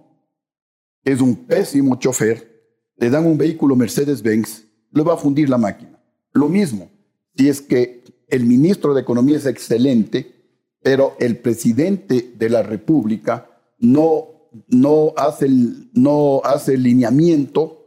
Speaker 2: es un pésimo chofer, le dan un vehículo Mercedes-Benz, le va a fundir la máquina. Lo mismo, si es que el ministro de Economía es excelente, pero el presidente de la República no, no, hace, no hace el lineamiento,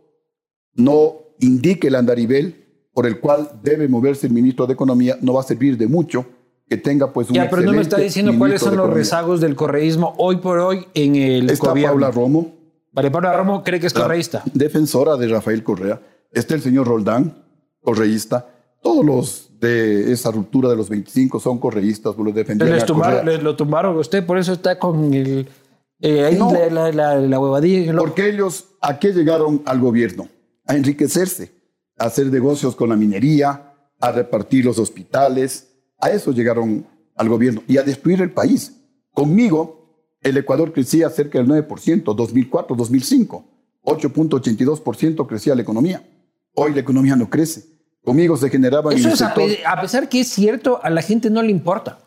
Speaker 2: no indique el andarivel por el cual debe moverse el ministro de Economía, no va a servir de mucho que tenga pues un
Speaker 1: Ya, pero no me está diciendo cuáles son los
Speaker 2: Economía.
Speaker 1: rezagos del correísmo hoy por hoy en el
Speaker 2: Está
Speaker 1: gobierno.
Speaker 2: Paula Romo,
Speaker 1: Vale, Paula Romo cree que es correísta.
Speaker 2: defensora de Rafael Correa. Está el señor Roldán, correísta. Todos los de esa ruptura de los 25 son correístas, los defendían
Speaker 1: Les tumbaron, les lo tumbaron usted, por eso está con el. eh, ahí
Speaker 2: No.
Speaker 1: la, la, la, la huevadilla.
Speaker 2: Porque ellos, ¿a qué llegaron al gobierno? A enriquecerse, a hacer negocios con la minería, a repartir los hospitales. A eso llegaron al gobierno y a destruir el país. Conmigo, el Ecuador crecía cerca del 9%, 2004, 2005. 8.82% crecía la economía. Hoy la economía no crece. Conmigo se generaba en
Speaker 1: Eso es a, pe- a pesar que es cierto, a la gente no le importa.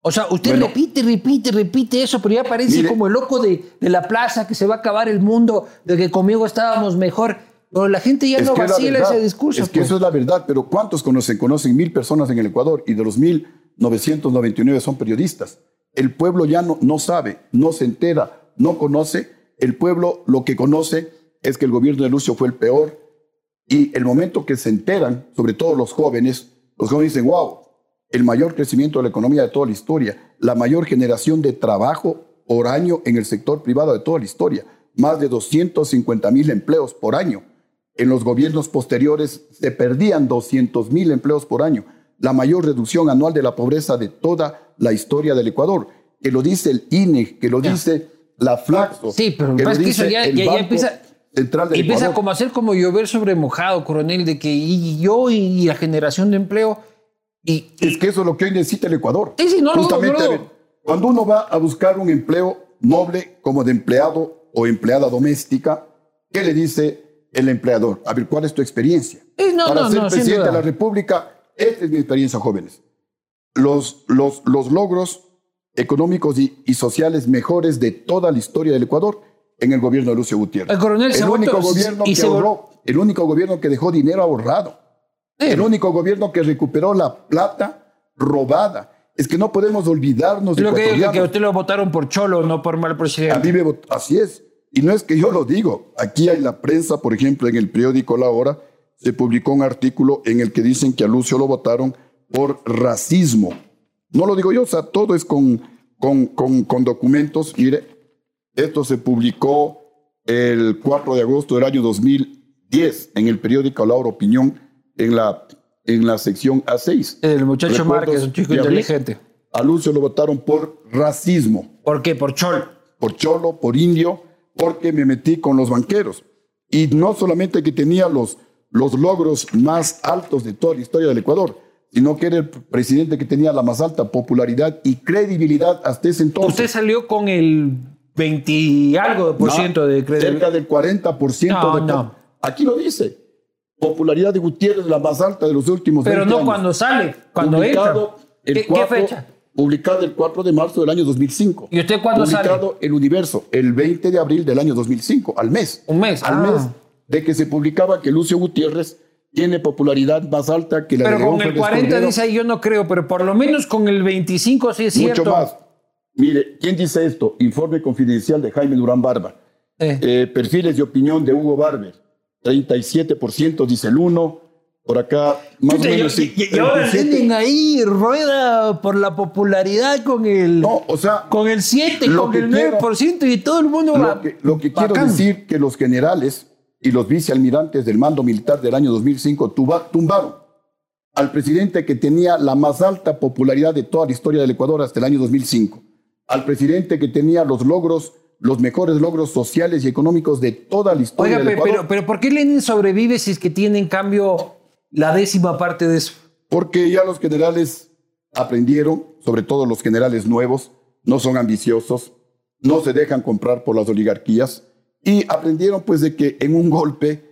Speaker 1: O sea, usted
Speaker 2: Bueno.
Speaker 1: repite, repite, repite eso, pero ya parece
Speaker 2: Mire.
Speaker 1: como el loco de, de la plaza que se va a acabar el mundo, de que conmigo estábamos mejor. Pero la gente ya no
Speaker 2: es la
Speaker 1: vacila
Speaker 2: verdad.
Speaker 1: ese discurso.
Speaker 2: Es que
Speaker 1: pues.
Speaker 2: eso es la verdad, pero ¿cuántos conocen? Conocen mil personas en el Ecuador y de los mil, 999 son periodistas. El pueblo ya no, no sabe, no se entera, no conoce. El pueblo lo que conoce es que el gobierno de Lucio fue el peor y el momento que se enteran, sobre todo los jóvenes, los jóvenes dicen, wow, el mayor crecimiento de la economía de toda la historia, la mayor generación de trabajo por año en el sector privado de toda la historia. Más de 250 mil empleos por año. En los gobiernos posteriores se perdían 200 mil empleos por año. La mayor reducción anual de la pobreza de toda la historia del Ecuador. Que lo dice el INE, que lo dice la Flaxo.
Speaker 1: Sí, pero
Speaker 2: que lo
Speaker 1: es que
Speaker 2: dice
Speaker 1: eso ya,
Speaker 2: el
Speaker 1: ya- ya
Speaker 2: Banco
Speaker 1: empieza,
Speaker 2: Central del
Speaker 1: empieza
Speaker 2: Ecuador.
Speaker 1: como a ser como llover sobre mojado, coronel, de que y yo y la generación de empleo. Y,
Speaker 2: Es que eso es lo que hoy necesita el Ecuador.
Speaker 1: Sí, sí, no, no,
Speaker 2: Justamente,
Speaker 1: no, no.
Speaker 2: ver, cuando uno va a buscar un empleo noble como de empleado o empleada doméstica, ¿qué le dice el empleador? A ver, ¿cuál es tu experiencia?
Speaker 1: No,
Speaker 2: Para
Speaker 1: no,
Speaker 2: ser
Speaker 1: no,
Speaker 2: presidente de la República, esta es mi experiencia, jóvenes. Los, los, los logros económicos y, y sociales mejores de toda la historia del Ecuador en el gobierno de Lucio Gutiérrez.
Speaker 1: El coronel
Speaker 2: el único gobierno
Speaker 1: y
Speaker 2: que ahorró, el único gobierno que dejó dinero ahorrado. El único gobierno que recuperó la plata robada. Es que no podemos olvidarnos de
Speaker 1: lo que que usted lo votaron por cholo, no por mal
Speaker 2: A
Speaker 1: presidente.
Speaker 2: mí me así es. Y no es que yo lo digo. Aquí hay la prensa, por ejemplo, en el periódico La Hora, se publicó un artículo en el que dicen que a Lucio lo votaron por racismo. No lo digo yo, o sea, todo es con, con, con, con documentos. Mire, esto se publicó el 4 de agosto del año 2010 en el periódico La Hora Opinión, en la, en la sección A6.
Speaker 1: El muchacho Márquez, un chico inteligente.
Speaker 2: A Lucio lo votaron por racismo
Speaker 1: ¿Por qué? Por cholo.
Speaker 2: por cholo, por indio, porque me metí con los banqueros. Y no solamente que tenía los, los logros más altos de toda la historia del Ecuador, sino que era el presidente que tenía la más alta popularidad y credibilidad hasta ese entonces.
Speaker 1: Usted salió con el 20 y algo de por
Speaker 2: No,
Speaker 1: ciento de credibilidad.
Speaker 2: Cerca del 40%
Speaker 1: No,
Speaker 2: de
Speaker 1: no.
Speaker 2: Aquí lo dice. Popularidad de Gutiérrez la más alta de los últimos
Speaker 1: Pero
Speaker 2: 20
Speaker 1: no
Speaker 2: años.
Speaker 1: cuando sale, cuando entra.
Speaker 2: El
Speaker 1: ¿Qué, qué
Speaker 2: 4
Speaker 1: fecha?
Speaker 2: Publicado el 4 de marzo del año 2005.
Speaker 1: ¿Y usted cuándo sale?
Speaker 2: Publicado El Universo el 20 de abril del año 2005, al mes.
Speaker 1: Un mes,
Speaker 2: Al
Speaker 1: ah.
Speaker 2: mes de que se publicaba que Lucio Gutiérrez tiene popularidad más alta que la
Speaker 1: Pero
Speaker 2: de León
Speaker 1: con el
Speaker 2: Férez
Speaker 1: 40
Speaker 2: Cordero.
Speaker 1: dice ahí yo no creo, pero por lo menos con el 25 sí es cierto.
Speaker 2: Mucho más. Mire, ¿quién dice esto? Informe confidencial de Jaime Durán Barba.
Speaker 1: Eh.
Speaker 2: Eh, perfiles de opinión de Hugo Barber. 37% dice el uno. Por acá, más
Speaker 1: Chuta,
Speaker 2: o menos.
Speaker 1: y,
Speaker 2: sí,
Speaker 1: y- y ahora
Speaker 2: 37.
Speaker 1: tienen ahí rueda por la popularidad con el
Speaker 2: No, o sea,
Speaker 1: con el 7,
Speaker 2: Lo
Speaker 1: con
Speaker 2: que
Speaker 1: el
Speaker 2: quiero-
Speaker 1: 9% y todo el mundo va
Speaker 2: Lo que, lo que quiero decir que los generales y los vicealmirantes del mando militar del año 2005 tuba- tumbaron al presidente que tenía la más alta popularidad de toda la historia del Ecuador hasta el año 2005, al presidente que tenía los logros, los mejores logros sociales y económicos de toda la historia
Speaker 1: Oiga,
Speaker 2: del Ecuador,
Speaker 1: pero, pero ¿por qué Lenin sobrevive si es que tiene en cambio la décima parte de eso?
Speaker 2: porque ya los generales aprendieron, sobre todo los generales nuevos, no son ambiciosos, no se dejan comprar por las oligarquías y aprendieron pues de que en un golpe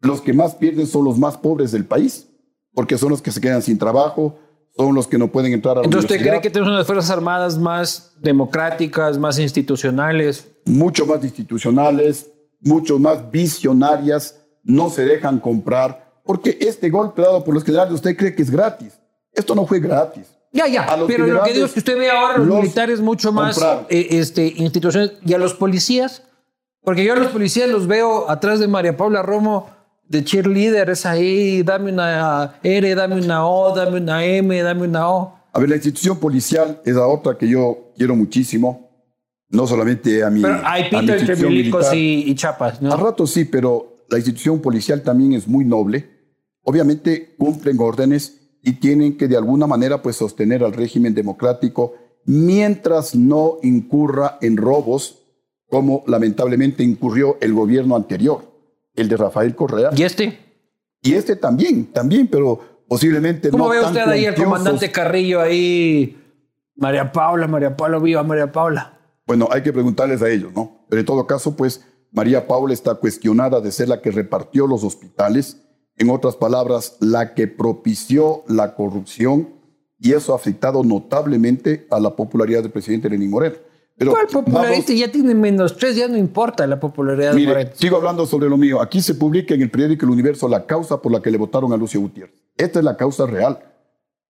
Speaker 2: los que más pierden son los más pobres del país, porque son los que se quedan sin trabajo, son los que no pueden entrar a la
Speaker 1: Entonces, ¿usted cree que tenemos unas fuerzas armadas más democráticas, más institucionales?
Speaker 2: mucho más institucionales, mucho más visionarias, no se dejan comprar, porque este golpe dado por los generales usted cree que es gratis. Esto no fue gratis.
Speaker 1: Ya, ya,
Speaker 2: A
Speaker 1: pero lo que digo es que usted ve ahora los,
Speaker 2: los
Speaker 1: militares mucho más eh, este, instituciones y a los policías, porque yo a los policías los veo atrás de María Paula Romo de cheerleader, es ahí, dame una R, dame una O, dame una M, dame una O.
Speaker 2: A ver, la institución policial es la otra que yo quiero muchísimo, no solamente a mi,
Speaker 1: Pero hay
Speaker 2: a
Speaker 1: pito entre milicos y, y chapas, ¿no?
Speaker 2: A rato sí, pero la institución policial también es muy noble. Obviamente cumplen órdenes y tienen que de alguna manera pues sostener al régimen democrático mientras no incurra en robos como lamentablemente incurrió el gobierno anterior, el de Rafael Correa.
Speaker 1: ¿Y este?
Speaker 2: Y este también, también, pero posiblemente
Speaker 1: ¿Cómo
Speaker 2: no
Speaker 1: ve
Speaker 2: tan
Speaker 1: usted ahí al
Speaker 2: cuantiosos.
Speaker 1: comandante Carrillo ahí? María Paula, María Paula, viva María Paula.
Speaker 2: Bueno, hay que preguntarles a ellos, ¿no? Pero en todo caso, pues María Paula está cuestionada de ser la que repartió los hospitales, en otras palabras, la que propició la corrupción y eso ha afectado notablemente a la popularidad del presidente Lenín Moreno. Pero
Speaker 1: ¿Cuál popularidad?
Speaker 2: vamos-
Speaker 1: ya tiene menos tres, ya no importa la popularidad de Moreno.
Speaker 2: sigo hablando sobre lo mío. Aquí se publica en el periódico El Universo la causa por la que le votaron a Lucio Gutiérrez. Esta es la causa real.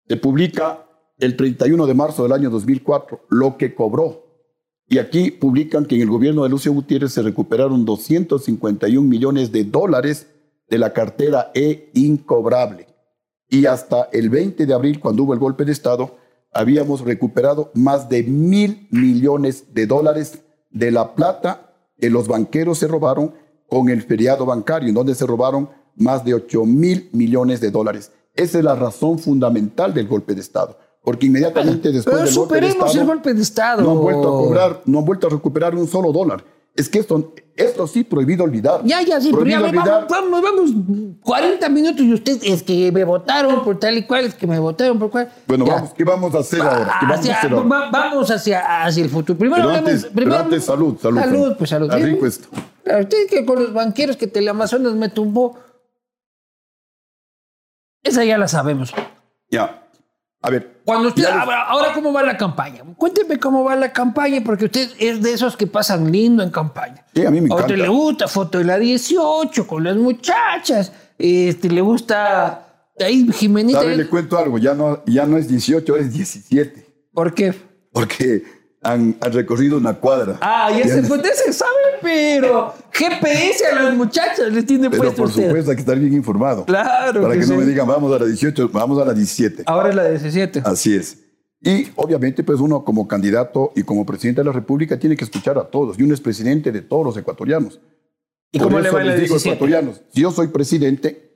Speaker 2: Se publica el 31 de marzo del año 2004 lo que cobró. Y aquí publican que en el gobierno de Lucio Gutiérrez se recuperaron 251 millones de dólares de la cartera E incobrable. Y hasta el 20 de abril, cuando hubo el golpe de Estado, habíamos recuperado más de mil millones de dólares de la plata que los banqueros se robaron con el feriado bancario, en donde se robaron más de 8 mil millones de dólares. Esa es la razón fundamental del golpe de Estado. Porque inmediatamente después del golpe de Estado,
Speaker 1: el golpe de Estado.
Speaker 2: No han vuelto a cobrar, no han vuelto a recuperar un solo dólar. Es que esto, esto sí prohibido olvidar.
Speaker 1: Ya, ya, sí,
Speaker 2: prohibido
Speaker 1: pero ya,
Speaker 2: olvidar.
Speaker 1: vamos, vamos, vamos, 40 minutos y usted es que me votaron por tal y cual, es que me votaron por cual.
Speaker 2: Bueno,
Speaker 1: Ya.
Speaker 2: vamos, ¿qué vamos a hacer ahora? ¿Qué vamos
Speaker 1: Hacia-
Speaker 2: a hacer ahora?
Speaker 1: va- vamos hacia, hacia el futuro. Primero,
Speaker 2: Pero antes,
Speaker 1: primero
Speaker 2: pero antes salud, salud.
Speaker 1: Salud, pues salud.
Speaker 2: Rico esto.
Speaker 1: Usted que con los banqueros que Teleamazonas me tumbó. Esa ya la sabemos.
Speaker 2: Ya. A ver.
Speaker 1: Cuando usted,
Speaker 2: ya les-
Speaker 1: ahora, ¿cómo va la campaña? Cuénteme cómo va la campaña, porque usted es de esos que pasan lindo en campaña.
Speaker 2: Sí, a mí me
Speaker 1: A usted
Speaker 2: encanta.
Speaker 1: le gusta foto de la 18 con las muchachas. Este, le gusta ahí Jimenita.
Speaker 2: ¿Sabe? Le cuento algo. Ya no, ya no es 18, es 17.
Speaker 1: ¿Por qué?
Speaker 2: Porque han, han recorrido una cuadra.
Speaker 1: Ah, ya
Speaker 2: Ya
Speaker 1: se
Speaker 2: no-
Speaker 1: fue, usted se sabe, pero GPS a las muchachas les tiene
Speaker 2: Pero
Speaker 1: puesto
Speaker 2: por
Speaker 1: usted.
Speaker 2: supuesto hay que estar bien informado.
Speaker 1: Claro
Speaker 2: Para
Speaker 1: que
Speaker 2: que, no
Speaker 1: sí.
Speaker 2: me digan, vamos a la 18, vamos a la 17.
Speaker 1: Ahora es la 17.
Speaker 2: Así es. Y obviamente, pues uno como candidato y como presidente de la República tiene que escuchar a todos. Y uno es presidente de todos los ecuatorianos.
Speaker 1: ¿Y
Speaker 2: Por
Speaker 1: cómo le
Speaker 2: eso
Speaker 1: va en la
Speaker 2: les digo,
Speaker 1: 17?
Speaker 2: ecuatorianos, si yo soy presidente,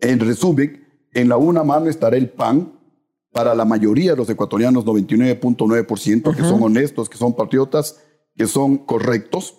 Speaker 2: en resumen, en la una mano estará el PAN para la mayoría de los ecuatorianos, 99.9%, que son honestos, que son patriotas, que son correctos,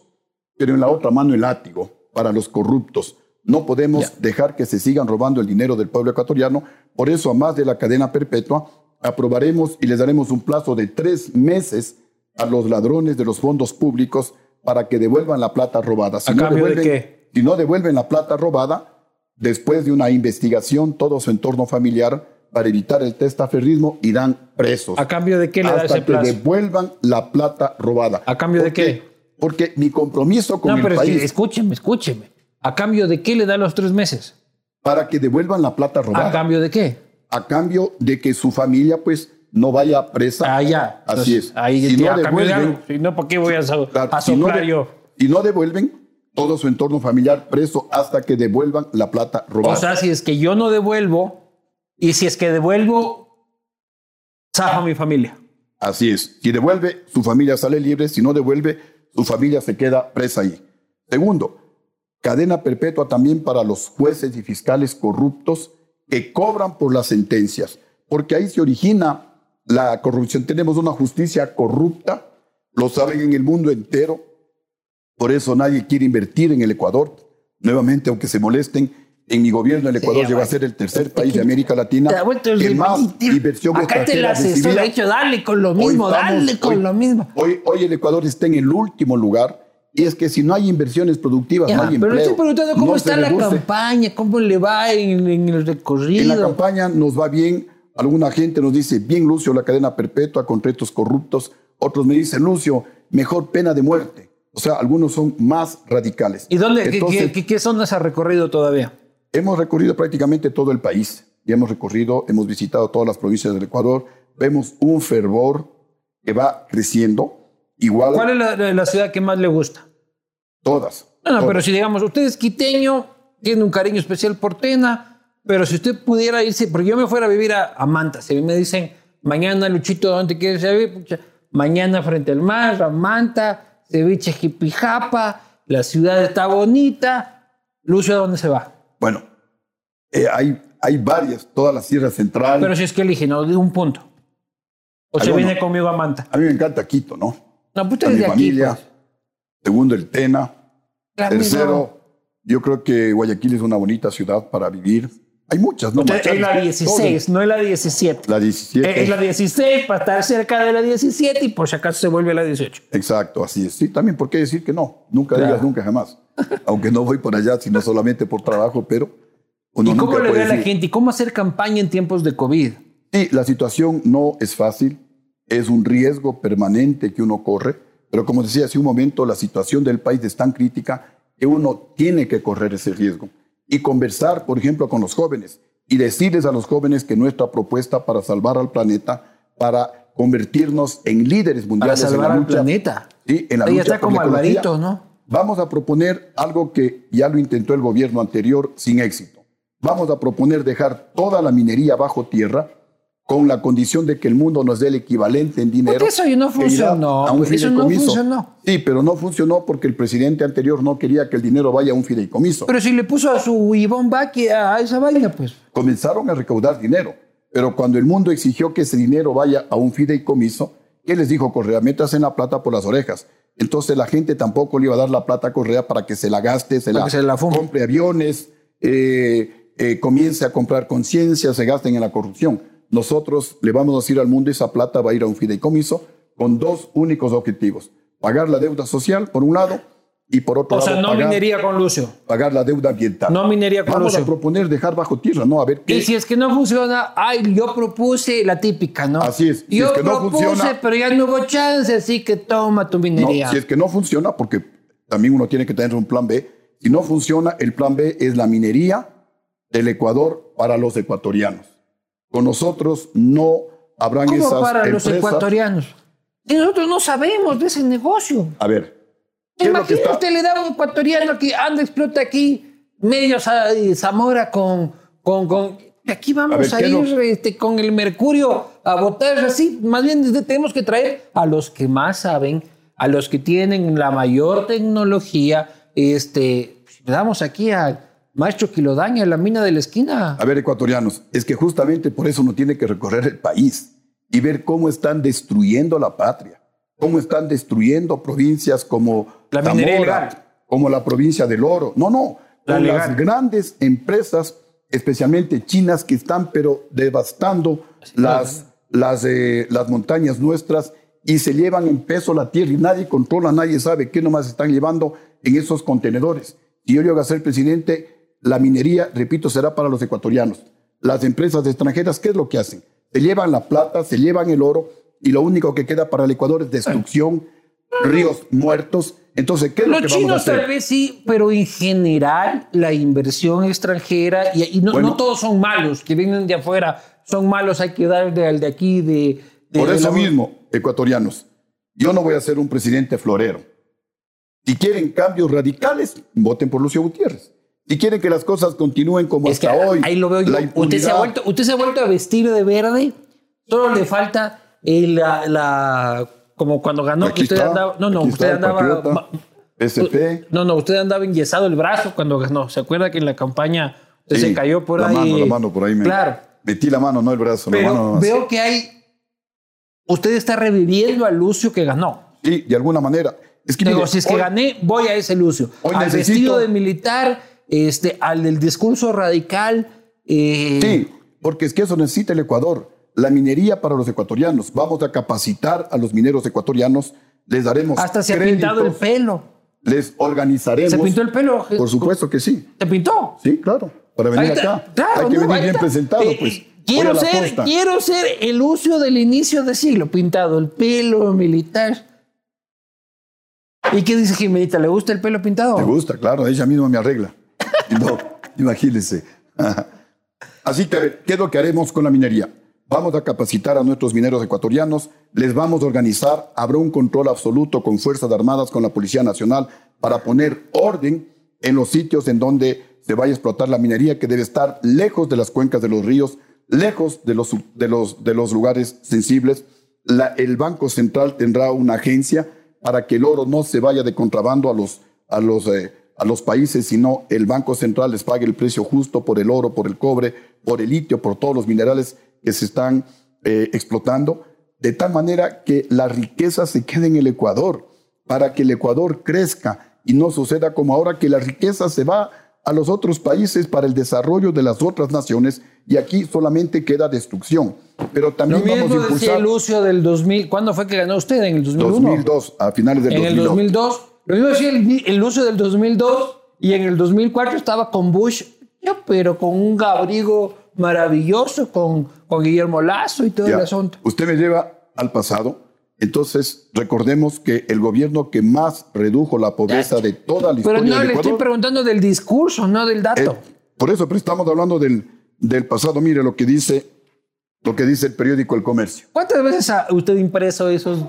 Speaker 2: pero en la otra mano el látigo para los corruptos. No podemos dejar que se sigan robando el dinero del pueblo ecuatoriano. Por eso, a más de la cadena perpetua, aprobaremos y les daremos un plazo de tres meses a los ladrones de los fondos públicos para que devuelvan la plata robada. Si
Speaker 1: ¿A cambio de qué?
Speaker 2: Si no devuelven la plata robada, después de una investigación, todo su entorno familiar, para evitar el testaferrismo, irán presos.
Speaker 1: ¿A cambio de qué le da
Speaker 2: hasta
Speaker 1: ese
Speaker 2: que
Speaker 1: plazo?
Speaker 2: devuelvan la plata robada.
Speaker 1: ¿A cambio de
Speaker 2: ¿Por
Speaker 1: qué?
Speaker 2: Porque mi compromiso con
Speaker 1: No,
Speaker 2: el
Speaker 1: pero es que
Speaker 2: país
Speaker 1: escúcheme, escúcheme. ¿A cambio de qué le da los tres meses?
Speaker 2: para que devuelvan la plata robada.
Speaker 1: ¿A cambio de qué?
Speaker 2: a cambio de que su familia pues no vaya presa.
Speaker 1: Ah, ya.
Speaker 2: Así
Speaker 1: Entonces,
Speaker 2: es.
Speaker 1: Ahí
Speaker 2: si no devuelven.
Speaker 1: Si no, ¿para qué voy a,
Speaker 2: claro,
Speaker 1: a
Speaker 2: si no
Speaker 1: soplar
Speaker 2: de-
Speaker 1: yo?
Speaker 2: y no devuelven todo su entorno familiar preso hasta que devuelvan la plata robada.
Speaker 1: O sea, si es que yo no devuelvo y si es que devuelvo, zafa mi familia.
Speaker 2: Así es. Si devuelve, su familia sale libre. Si no devuelve, su familia se queda presa ahí. Segundo, cadena perpetua también para los jueces y fiscales corruptos que cobran por las sentencias, porque ahí se origina la corrupción. Tenemos una justicia corrupta, lo saben en el mundo entero. Por eso nadie quiere invertir en el Ecuador. Nuevamente, aunque se molesten, en mi gobierno el Ecuador llegó a ser el tercer país de América Latina que más
Speaker 1: ritmo.
Speaker 2: inversión
Speaker 1: Acá te la asesor,
Speaker 2: recibía.
Speaker 1: he dicho, dale con lo
Speaker 2: Hoy
Speaker 1: mismo, dale con
Speaker 2: hoy-
Speaker 1: lo mismo.
Speaker 2: Hoy, hoy el Ecuador está en el último lugar y es que si no hay inversiones productivas,
Speaker 1: Ya,
Speaker 2: no hay
Speaker 1: pero le
Speaker 2: empleo.
Speaker 1: estoy preguntando cómo
Speaker 2: no
Speaker 1: está la
Speaker 2: reduce.
Speaker 1: campaña, cómo le va en, en el recorrido.
Speaker 2: En la campaña nos va bien. Alguna gente nos dice, bien Lucio, la cadena perpetua contra estos corruptos. Otros me dicen, Lucio, mejor pena de muerte. O sea, algunos son más radicales.
Speaker 1: ¿Y dónde, qué-
Speaker 2: Entonces,
Speaker 1: qué, qué, qué zonas ha recorrido todavía?
Speaker 2: Hemos recorrido prácticamente todo el país. Y hemos recorrido, hemos visitado todas las provincias del Ecuador. Vemos un fervor que va creciendo. Igual
Speaker 1: ¿Cuál es la, ciudad que más le gusta?
Speaker 2: todas.
Speaker 1: No, no,
Speaker 2: todas.
Speaker 1: pero si digamos, usted es quiteño, tiene un cariño especial por Tena, pero si usted pudiera irse, porque yo me fuera a vivir a, a Manta, si me dicen, mañana Luchito, ¿dónde quieres vivir? Pucha, mañana frente al mar, a Manta, ceviche jipijapa, la ciudad está bonita, Lucio, ¿a dónde se va?
Speaker 2: Bueno, eh, hay, hay varias, toda la Sierra Central.
Speaker 1: Pero si es que elige, no, de un punto. O se viene conmigo a Manta.
Speaker 2: a mí me encanta Quito, ¿no?
Speaker 1: No, pues
Speaker 2: A mi
Speaker 1: de aquí,
Speaker 2: familia.
Speaker 1: pues.
Speaker 2: Segundo, el Tena.
Speaker 1: Claro,
Speaker 2: Tercero, yo creo que Guayaquil es una bonita ciudad para vivir. Hay muchas, ¿no?
Speaker 1: Es la 16, no es la 17.
Speaker 2: La 17.
Speaker 1: Eh, Es la 16 para estar cerca de la 17 y por si acaso se vuelve la 18.
Speaker 2: Exacto, así es. Sí, también, ¿por qué decir que no? Nunca
Speaker 1: Claro.
Speaker 2: digas nunca jamás. Aunque no voy por allá, sino solamente por trabajo, pero uno
Speaker 1: ¿Y cómo le ve a la
Speaker 2: decir-
Speaker 1: gente? ¿Y cómo hacer campaña en tiempos de COVID?
Speaker 2: Sí, la situación no es fácil, es un riesgo permanente que uno corre, pero como decía hace un momento, la situación del país es tan crítica que uno tiene que correr ese riesgo y conversar, por ejemplo, con los jóvenes y decirles a los jóvenes que nuestra propuesta para salvar al planeta, para convertirnos en líderes
Speaker 1: Para
Speaker 2: mundiales en
Speaker 1: salvar
Speaker 2: la
Speaker 1: al
Speaker 2: lucha,
Speaker 1: planeta.
Speaker 2: Sí, en la
Speaker 1: Ella
Speaker 2: lucha
Speaker 1: está como
Speaker 2: la
Speaker 1: Alvarito, ¿no?
Speaker 2: Vamos a proponer algo que ya lo intentó el gobierno anterior sin éxito. Vamos a proponer dejar toda la minería bajo tierra, con la condición de que el mundo nos dé el equivalente en dinero.
Speaker 1: Porque eso no funcionó,
Speaker 2: a un
Speaker 1: eso no funcionó.
Speaker 2: Sí, pero no funcionó porque el presidente anterior no quería que el dinero vaya a un fideicomiso.
Speaker 1: Pero si le puso a su Ivonne Baki a esa vaina, pues.
Speaker 2: Comenzaron a recaudar dinero, pero cuando el mundo exigió que ese dinero vaya a un fideicomiso, ¿qué les dijo Correa? Métase la plata por las orejas. Entonces la gente tampoco le iba a dar la plata a Correa para que se la gaste, se la,
Speaker 1: se
Speaker 2: compre aviones, eh, eh, comience a comprar conciencia, se gasten en la corrupción. Nosotros le vamos a decir al mundo esa plata va a ir a un fideicomiso con dos únicos objetivos. Pagar la deuda social, por un lado, y por otro
Speaker 1: O
Speaker 2: lado,
Speaker 1: sea, no
Speaker 2: pagar,
Speaker 1: minería con Lucio.
Speaker 2: pagar la deuda ambiental.
Speaker 1: No minería con
Speaker 2: Vamos a
Speaker 1: Lucio.
Speaker 2: proponer dejar bajo tierra, ¿no? A ver qué...
Speaker 1: Y si es que no funciona, ay, yo propuse la típica, ¿no?
Speaker 2: Así es. Si
Speaker 1: Yo
Speaker 2: es que no
Speaker 1: propuse,
Speaker 2: funciona-
Speaker 1: pero ya no hubo chance, así que toma tu
Speaker 2: No,
Speaker 1: minería.
Speaker 2: si es que no funciona, porque también uno tiene que tener un plan B. Si no funciona, el plan B es la minería del Ecuador para los ecuatorianos. Con nosotros no habrán
Speaker 1: ¿Cómo
Speaker 2: esas
Speaker 1: para los ecuatorianos? Y nosotros no sabemos de ese negocio.
Speaker 2: A ver, ¿qué es lo que
Speaker 1: Imagínate, usted le da a un ecuatoriano que anda, explota aquí, medio Zamora con... con, con aquí vamos
Speaker 2: A ver,
Speaker 1: a,
Speaker 2: ¿qué es
Speaker 1: ir este, con el mercurio a votar así. Más bien tenemos que traer a los que más saben, a los que tienen la mayor tecnología. Este, le damos aquí al maestro Quilodaña, la mina de la esquina.
Speaker 2: A ver, ecuatorianos, es que justamente por eso uno tiene que recorrer el país y ver cómo están destruyendo la patria, cómo están destruyendo provincias como
Speaker 1: La minería ilegal.
Speaker 2: como la provincia del Oro. No, no,
Speaker 1: La
Speaker 2: con
Speaker 1: legal.
Speaker 2: las grandes empresas, especialmente chinas, que están pero devastando las, las, eh, las montañas nuestras y se llevan en peso la tierra y nadie controla, nadie sabe qué nomás están llevando en esos contenedores. Si yo llego a ser presidente, la minería, repito, será para los ecuatorianos. Las empresas extranjeras, ¿qué es lo que hacen? Se llevan la plata, se llevan el oro y lo único que queda para el Ecuador es destrucción, ríos muertos. Entonces, ¿qué es lo
Speaker 1: Los
Speaker 2: que vamos a
Speaker 1: chinos
Speaker 2: hacer?
Speaker 1: tal vez sí, pero en general la inversión extranjera, y, y no,
Speaker 2: Bueno.
Speaker 1: no todos son malos, que vienen de afuera, son malos, hay que darle al de aquí, de... de-
Speaker 2: Por
Speaker 1: de
Speaker 2: eso
Speaker 1: la-
Speaker 2: mismo, ecuatorianos, yo no voy a ser un presidente florero. Si quieren cambios radicales, voten por Lucio Gutiérrez. Si quieren que las cosas continúen como
Speaker 1: Es que
Speaker 2: hasta hoy,
Speaker 1: ahí lo veo yo. Usted se, ha vuelto, usted se ha vuelto a vestir de verde, solo le falta el- la, la- como cuando ganó,
Speaker 2: Aquí
Speaker 1: usted
Speaker 2: está,
Speaker 1: andaba, no, no, usted
Speaker 2: está
Speaker 1: andaba,
Speaker 2: patriota, SP,
Speaker 1: no, no, usted andaba enyesado el brazo cuando ganó. ¿Se acuerda que en la campaña usted
Speaker 2: sí,
Speaker 1: se cayó por
Speaker 2: la
Speaker 1: ahí?
Speaker 2: mano, la mano por ahí. Me,
Speaker 1: Claro.
Speaker 2: Metí la mano, no el brazo, la mano
Speaker 1: veo que hay. Usted está reviviendo al Lucio que ganó.
Speaker 2: Sí, de alguna manera. Es que,
Speaker 1: Digo,
Speaker 2: mire,
Speaker 1: si es que
Speaker 2: hoy-
Speaker 1: gané, voy a ese Lucio.
Speaker 2: hoy
Speaker 1: al
Speaker 2: necesito-
Speaker 1: vestido de militar, este, al del discurso radical. eh,
Speaker 2: Sí, porque es que eso necesita el Ecuador. La minería para los ecuatorianos. Vamos a capacitar a los mineros ecuatorianos. Les daremos
Speaker 1: Hasta se ha pintado el pelo.
Speaker 2: Les organizaremos.
Speaker 1: ¿Se pintó el pelo?
Speaker 2: Por supuesto que sí.
Speaker 1: ¿Se pintó?
Speaker 2: Sí, claro. Para venir
Speaker 1: está.
Speaker 2: acá.
Speaker 1: Claro,
Speaker 2: hay que
Speaker 1: no,
Speaker 2: venir bien presentado,
Speaker 1: Eh,
Speaker 2: pues.
Speaker 1: Quiero ser, quiero ser el Lucio del inicio de siglo, pintado el pelo militar. ¿Y qué dice Jimenita? ¿Le gusta el pelo pintado?
Speaker 2: Me gusta, claro. Ella misma me arregla. No, imagínense. Así que, ¿qué es lo que haremos con la minería? Vamos a capacitar a nuestros mineros ecuatorianos, les vamos a organizar, habrá un control absoluto con Fuerzas Armadas, con la Policía Nacional, para poner orden en los sitios en donde se vaya a explotar la minería, que debe estar lejos de las cuencas de los ríos, lejos de los, de los, de los lugares sensibles. El Banco Central tendrá una agencia para que el oro no se vaya de contrabando a los, a los, eh, a los países, sino el Banco Central les pague el precio justo por el oro, por el cobre, por el litio, por todos los minerales que se están eh, explotando, de tal manera que la riqueza se quede en el Ecuador, para que el Ecuador crezca y no suceda como ahora que la riqueza se va a los otros países para el desarrollo de las otras naciones y aquí solamente queda destrucción. Pero
Speaker 1: Lo
Speaker 2: también vamos a
Speaker 1: mismo decía
Speaker 2: impulsar
Speaker 1: el Lucio del 2000. ¿Cuándo fue que ganó usted? ¿En el 2001?
Speaker 2: 2002, a finales del
Speaker 1: En el
Speaker 2: 2002.
Speaker 1: 2002. Lo mismo decía el, el Lucio del 2002 y en el 2004 estaba con Bush, pero con un abrigo maravilloso, con, con Guillermo Lazo y todo
Speaker 2: Ya.
Speaker 1: el asunto.
Speaker 2: Usted me lleva al pasado. Entonces, recordemos que el gobierno que más redujo la pobreza de toda la
Speaker 1: Pero
Speaker 2: historia
Speaker 1: no,
Speaker 2: del
Speaker 1: le estoy
Speaker 2: Ecuador.
Speaker 1: preguntando del discurso, no del dato.
Speaker 2: eh, por eso, pero estamos hablando del, del pasado. Mire lo que dice lo que dice el periódico El Comercio.
Speaker 1: ¿Cuántas veces ha usted impreso esos?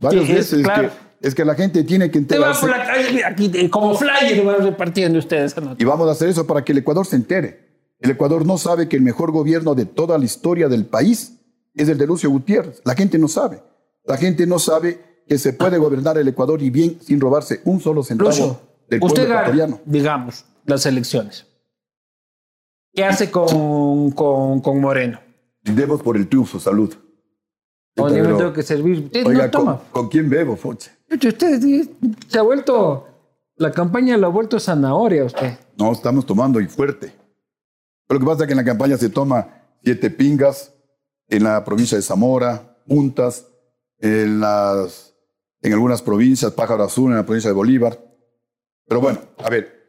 Speaker 2: Varias
Speaker 1: que es-
Speaker 2: veces es
Speaker 1: claro.
Speaker 2: que, es que la gente tiene que
Speaker 1: Usted va
Speaker 2: enterarse.
Speaker 1: por la calle, aquí, eh, como flyer, van repartiendo ustedes.
Speaker 2: Y vamos a hacer eso para que el Ecuador se entere. El Ecuador no sabe que el mejor gobierno de toda la historia del país es el de Lucio Gutiérrez. La gente no sabe. La gente no sabe que se puede gobernar el Ecuador y bien sin robarse un solo centavo
Speaker 1: Lucio,
Speaker 2: del pueblo
Speaker 1: usted gana,
Speaker 2: ecuatoriano.
Speaker 1: digamos, las elecciones. ¿Qué hace con, con, con Moreno?
Speaker 2: Brindemos por el triunfo, salud.
Speaker 1: O yo me tengo que servir. Usted
Speaker 2: oiga,
Speaker 1: no toma.
Speaker 2: ¿con, con quién bebo, Foche?
Speaker 1: Usted usted se ha vuelto. La campaña lo ha vuelto zanahoria usted.
Speaker 2: No, estamos tomando y fuerte. Pero lo que pasa es que en la campaña se toma siete pingas, en la provincia de Zamora, puntas, en, las, en algunas provincias, Pájaro Azul, en la provincia de Bolívar. Pero bueno, a ver,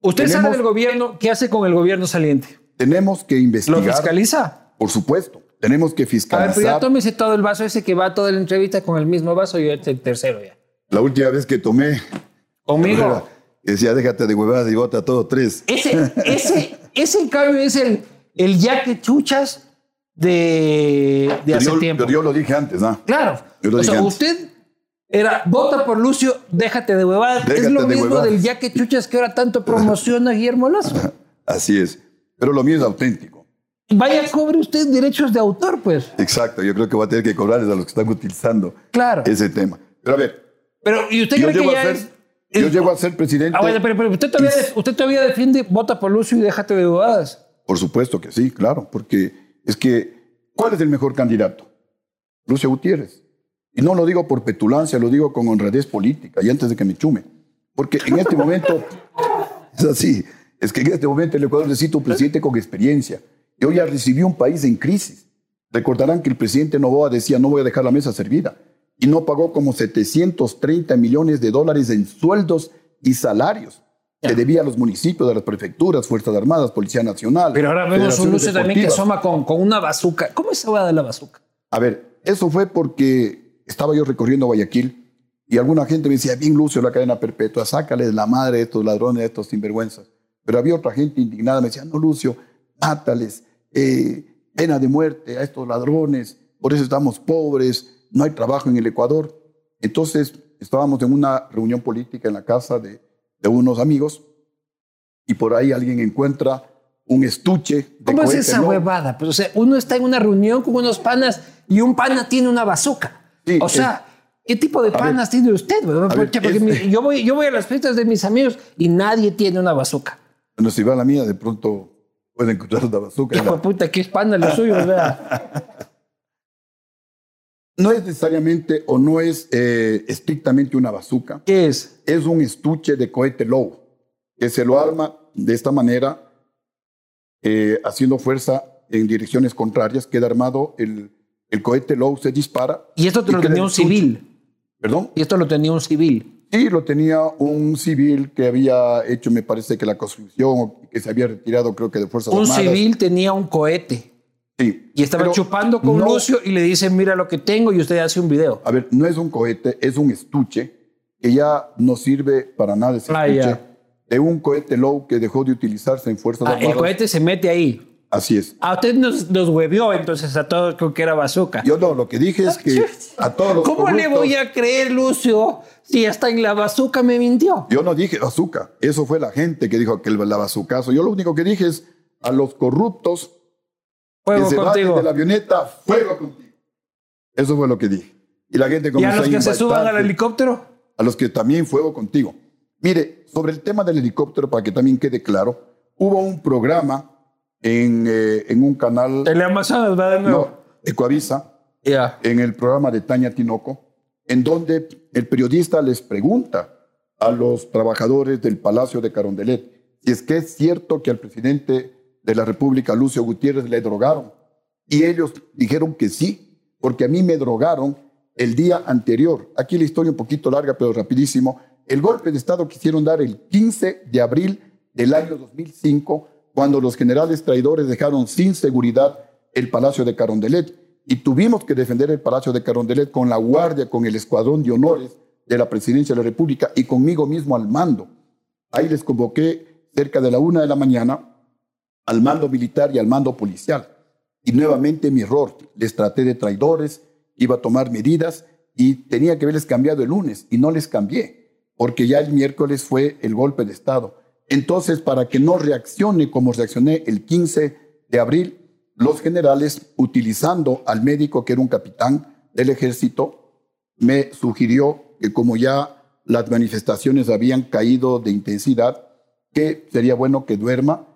Speaker 1: Usted
Speaker 2: Tenemos-
Speaker 1: del gobierno. ¿Qué hace con el gobierno saliente?
Speaker 2: tenemos que
Speaker 1: ¿Lo
Speaker 2: investigar.
Speaker 1: fiscaliza?
Speaker 2: Por supuesto, tenemos que
Speaker 1: A ver, pero ya
Speaker 2: fiscalizar.
Speaker 1: tómese todo el vaso ese que va toda la entrevista con el mismo vaso y el tercero ya.
Speaker 2: La última vez que tomé,
Speaker 1: Conmigo.
Speaker 2: Decía, déjate de huevadas y bota todo tres.
Speaker 1: Ese, ese, ese en cambio es el, el ya que chuchas de, de hace
Speaker 2: yo,
Speaker 1: tiempo.
Speaker 2: pero yo lo dije antes, ¿no?
Speaker 1: Claro.
Speaker 2: Yo lo
Speaker 1: O sea,
Speaker 2: antes.
Speaker 1: usted era vota por Lucio, déjate de huevadas. es lo
Speaker 2: de
Speaker 1: mismo
Speaker 2: huevadas.
Speaker 1: del ya que chuchas que ahora tanto promociona Guillermo Lazo.
Speaker 2: Así es. Pero lo mío es auténtico.
Speaker 1: Vaya, cobre usted derechos de autor, pues.
Speaker 2: Exacto, yo creo que va a tener que cobrarles a los que están utilizando
Speaker 1: Claro.
Speaker 2: ese tema. Pero a ver,
Speaker 1: Pero, ¿y usted cree que
Speaker 2: a
Speaker 1: ya es-
Speaker 2: yo llego a ser presidente.
Speaker 1: Ah, bueno, pero, pero usted, todavía, usted todavía defiende vota por Lucio y déjate de huevadas.
Speaker 2: Por supuesto que sí, claro, porque es que, ¿cuál es el mejor candidato? Lucio Gutiérrez. Y no lo digo por petulancia, lo digo con honradez política y antes de que me chume. Porque en este momento, es así, es que en este momento el Ecuador necesita un presidente con experiencia. Y hoy ya recibió un país en crisis. Recordarán que el presidente Novoa decía, no voy a dejar la mesa servida. Y no pagó como 730 millones de dólares en sueldos y salarios que debía a los municipios, a las prefecturas, Fuerzas Armadas, Policía Nacional.
Speaker 1: Pero ahora vemos un Lucio también que asoma con, con una bazuca. ¿Cómo es esa de la bazuca?
Speaker 2: A ver, eso fue porque estaba yo recorriendo Guayaquil y alguna gente me decía, bien Lucio, la cadena perpetua, sácales la madre de estos ladrones, de estos sinvergüenzas. Pero había otra gente indignada, me decía, no Lucio, mátales, eh, pena de muerte a estos ladrones, por eso estamos pobres, no hay trabajo en el Ecuador. Entonces estábamos en una reunión política en la casa de, de unos amigos y por ahí alguien encuentra un estuche de
Speaker 1: ¿Cómo es esa
Speaker 2: Lobo.
Speaker 1: huevada? Pues, o sea, uno está en una reunión con unos panas y un pana tiene una bazuca.
Speaker 2: Sí,
Speaker 1: o sea, ¿qué tipo de panas tiene usted?
Speaker 2: ver,
Speaker 1: Porque
Speaker 2: es-
Speaker 1: mi- yo, voy, yo voy a las fiestas de mis amigos y nadie tiene una bazuca.
Speaker 2: Bueno, si va a la mía, de pronto puede encontrar una bazooka.
Speaker 1: Hijo puta, ¿qué es pana lo suyo? sea?
Speaker 2: No es necesariamente o no es eh, estrictamente una bazooka.
Speaker 1: ¿Qué es?
Speaker 2: Es un estuche de cohete low que se lo arma de esta manera, eh, haciendo fuerza en direcciones contrarias. Queda armado el, el cohete low, se dispara.
Speaker 1: Y esto te
Speaker 2: y
Speaker 1: lo tenía un civil.
Speaker 2: ¿Perdón?
Speaker 1: Y esto lo tenía un civil.
Speaker 2: Sí, lo tenía un civil que había hecho, me parece que la construcción, que se había retirado, creo que de Fuerzas
Speaker 1: Un
Speaker 2: Armadas.
Speaker 1: civil tenía un cohete.
Speaker 2: Sí.
Speaker 1: Y estaba chupando con
Speaker 2: no-
Speaker 1: Lucio y le dicen, mira lo que tengo y usted hace un video.
Speaker 2: A ver, no es un cohete, es un estuche que ya no sirve para nada ese
Speaker 1: Ah,
Speaker 2: estuche.
Speaker 1: ya.
Speaker 2: De un cohete low que dejó de utilizarse en Fuerzas
Speaker 1: Ah,
Speaker 2: Armadas.
Speaker 1: el cohete se mete ahí.
Speaker 2: Así es.
Speaker 1: A usted nos, nos huevió entonces a todos con que era bazooka.
Speaker 2: Yo no, lo que dije es que a todos los
Speaker 1: ¿Cómo le
Speaker 2: corruptos-
Speaker 1: voy a creer, Lucio, si hasta en la bazooka me mintió?
Speaker 2: Yo no dije bazooka. Eso fue la gente que dijo que el la bazucazo. Yo lo único que dije es a los corruptos
Speaker 1: Fuego
Speaker 2: que se bajen
Speaker 1: contigo.
Speaker 2: de la avioneta, fuego contigo. Eso fue lo que dije. Y la gente
Speaker 1: ¿Y
Speaker 2: comenzó
Speaker 1: a los que se suban al helicóptero?
Speaker 2: a los que también fuego contigo. Mire, sobre el tema del helicóptero, para que también quede claro, hubo un programa en, eh, en un canal,
Speaker 1: El Amazonas va de nuevo.
Speaker 2: no, Ecoavisa,
Speaker 1: Ya.
Speaker 2: en el programa de Tania Tinoco, en donde el periodista les pregunta a los trabajadores del Palacio de Carondelet si es que es cierto que al presidente de la República, Lucio Gutiérrez, le drogaron. Y ellos dijeron que sí, porque a mí me drogaron el día anterior. Aquí la historia un poquito larga, pero rapidísimo. El golpe de Estado quisieron dar el 15 de abril del año 2005, cuando los generales traidores dejaron sin seguridad el Palacio de Carondelet. Y tuvimos que defender el Palacio de Carondelet con la guardia, con el escuadrón de honores de la Presidencia de la República y conmigo mismo al mando. Ahí les convoqué cerca de la una de la mañana al mando militar y al mando policial. Y nuevamente mi error, les traté de traidores, iba a tomar medidas y tenía que haberles cambiado el lunes y no les cambié, porque ya el miércoles fue el golpe de Estado. Entonces, para que no reaccione como reaccioné el 15 de abril, los generales, utilizando al médico que era un capitán del ejército, me sugirió que como ya las manifestaciones habían caído de intensidad, que sería bueno que duerma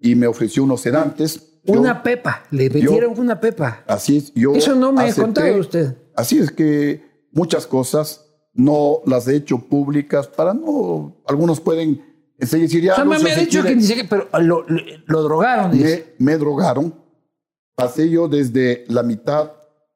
Speaker 2: y me ofreció unos sedantes.
Speaker 1: Una pepa, le metieron una pepa.
Speaker 2: Así es, yo.
Speaker 1: Eso no me ha contado usted.
Speaker 2: Así es que muchas cosas no las he hecho públicas para no. Algunos pueden decir ya.
Speaker 1: O sea, me, ha dicho que dice que pero lo, lo, drogaron.
Speaker 2: Me, me drogaron. Pasé yo desde la mitad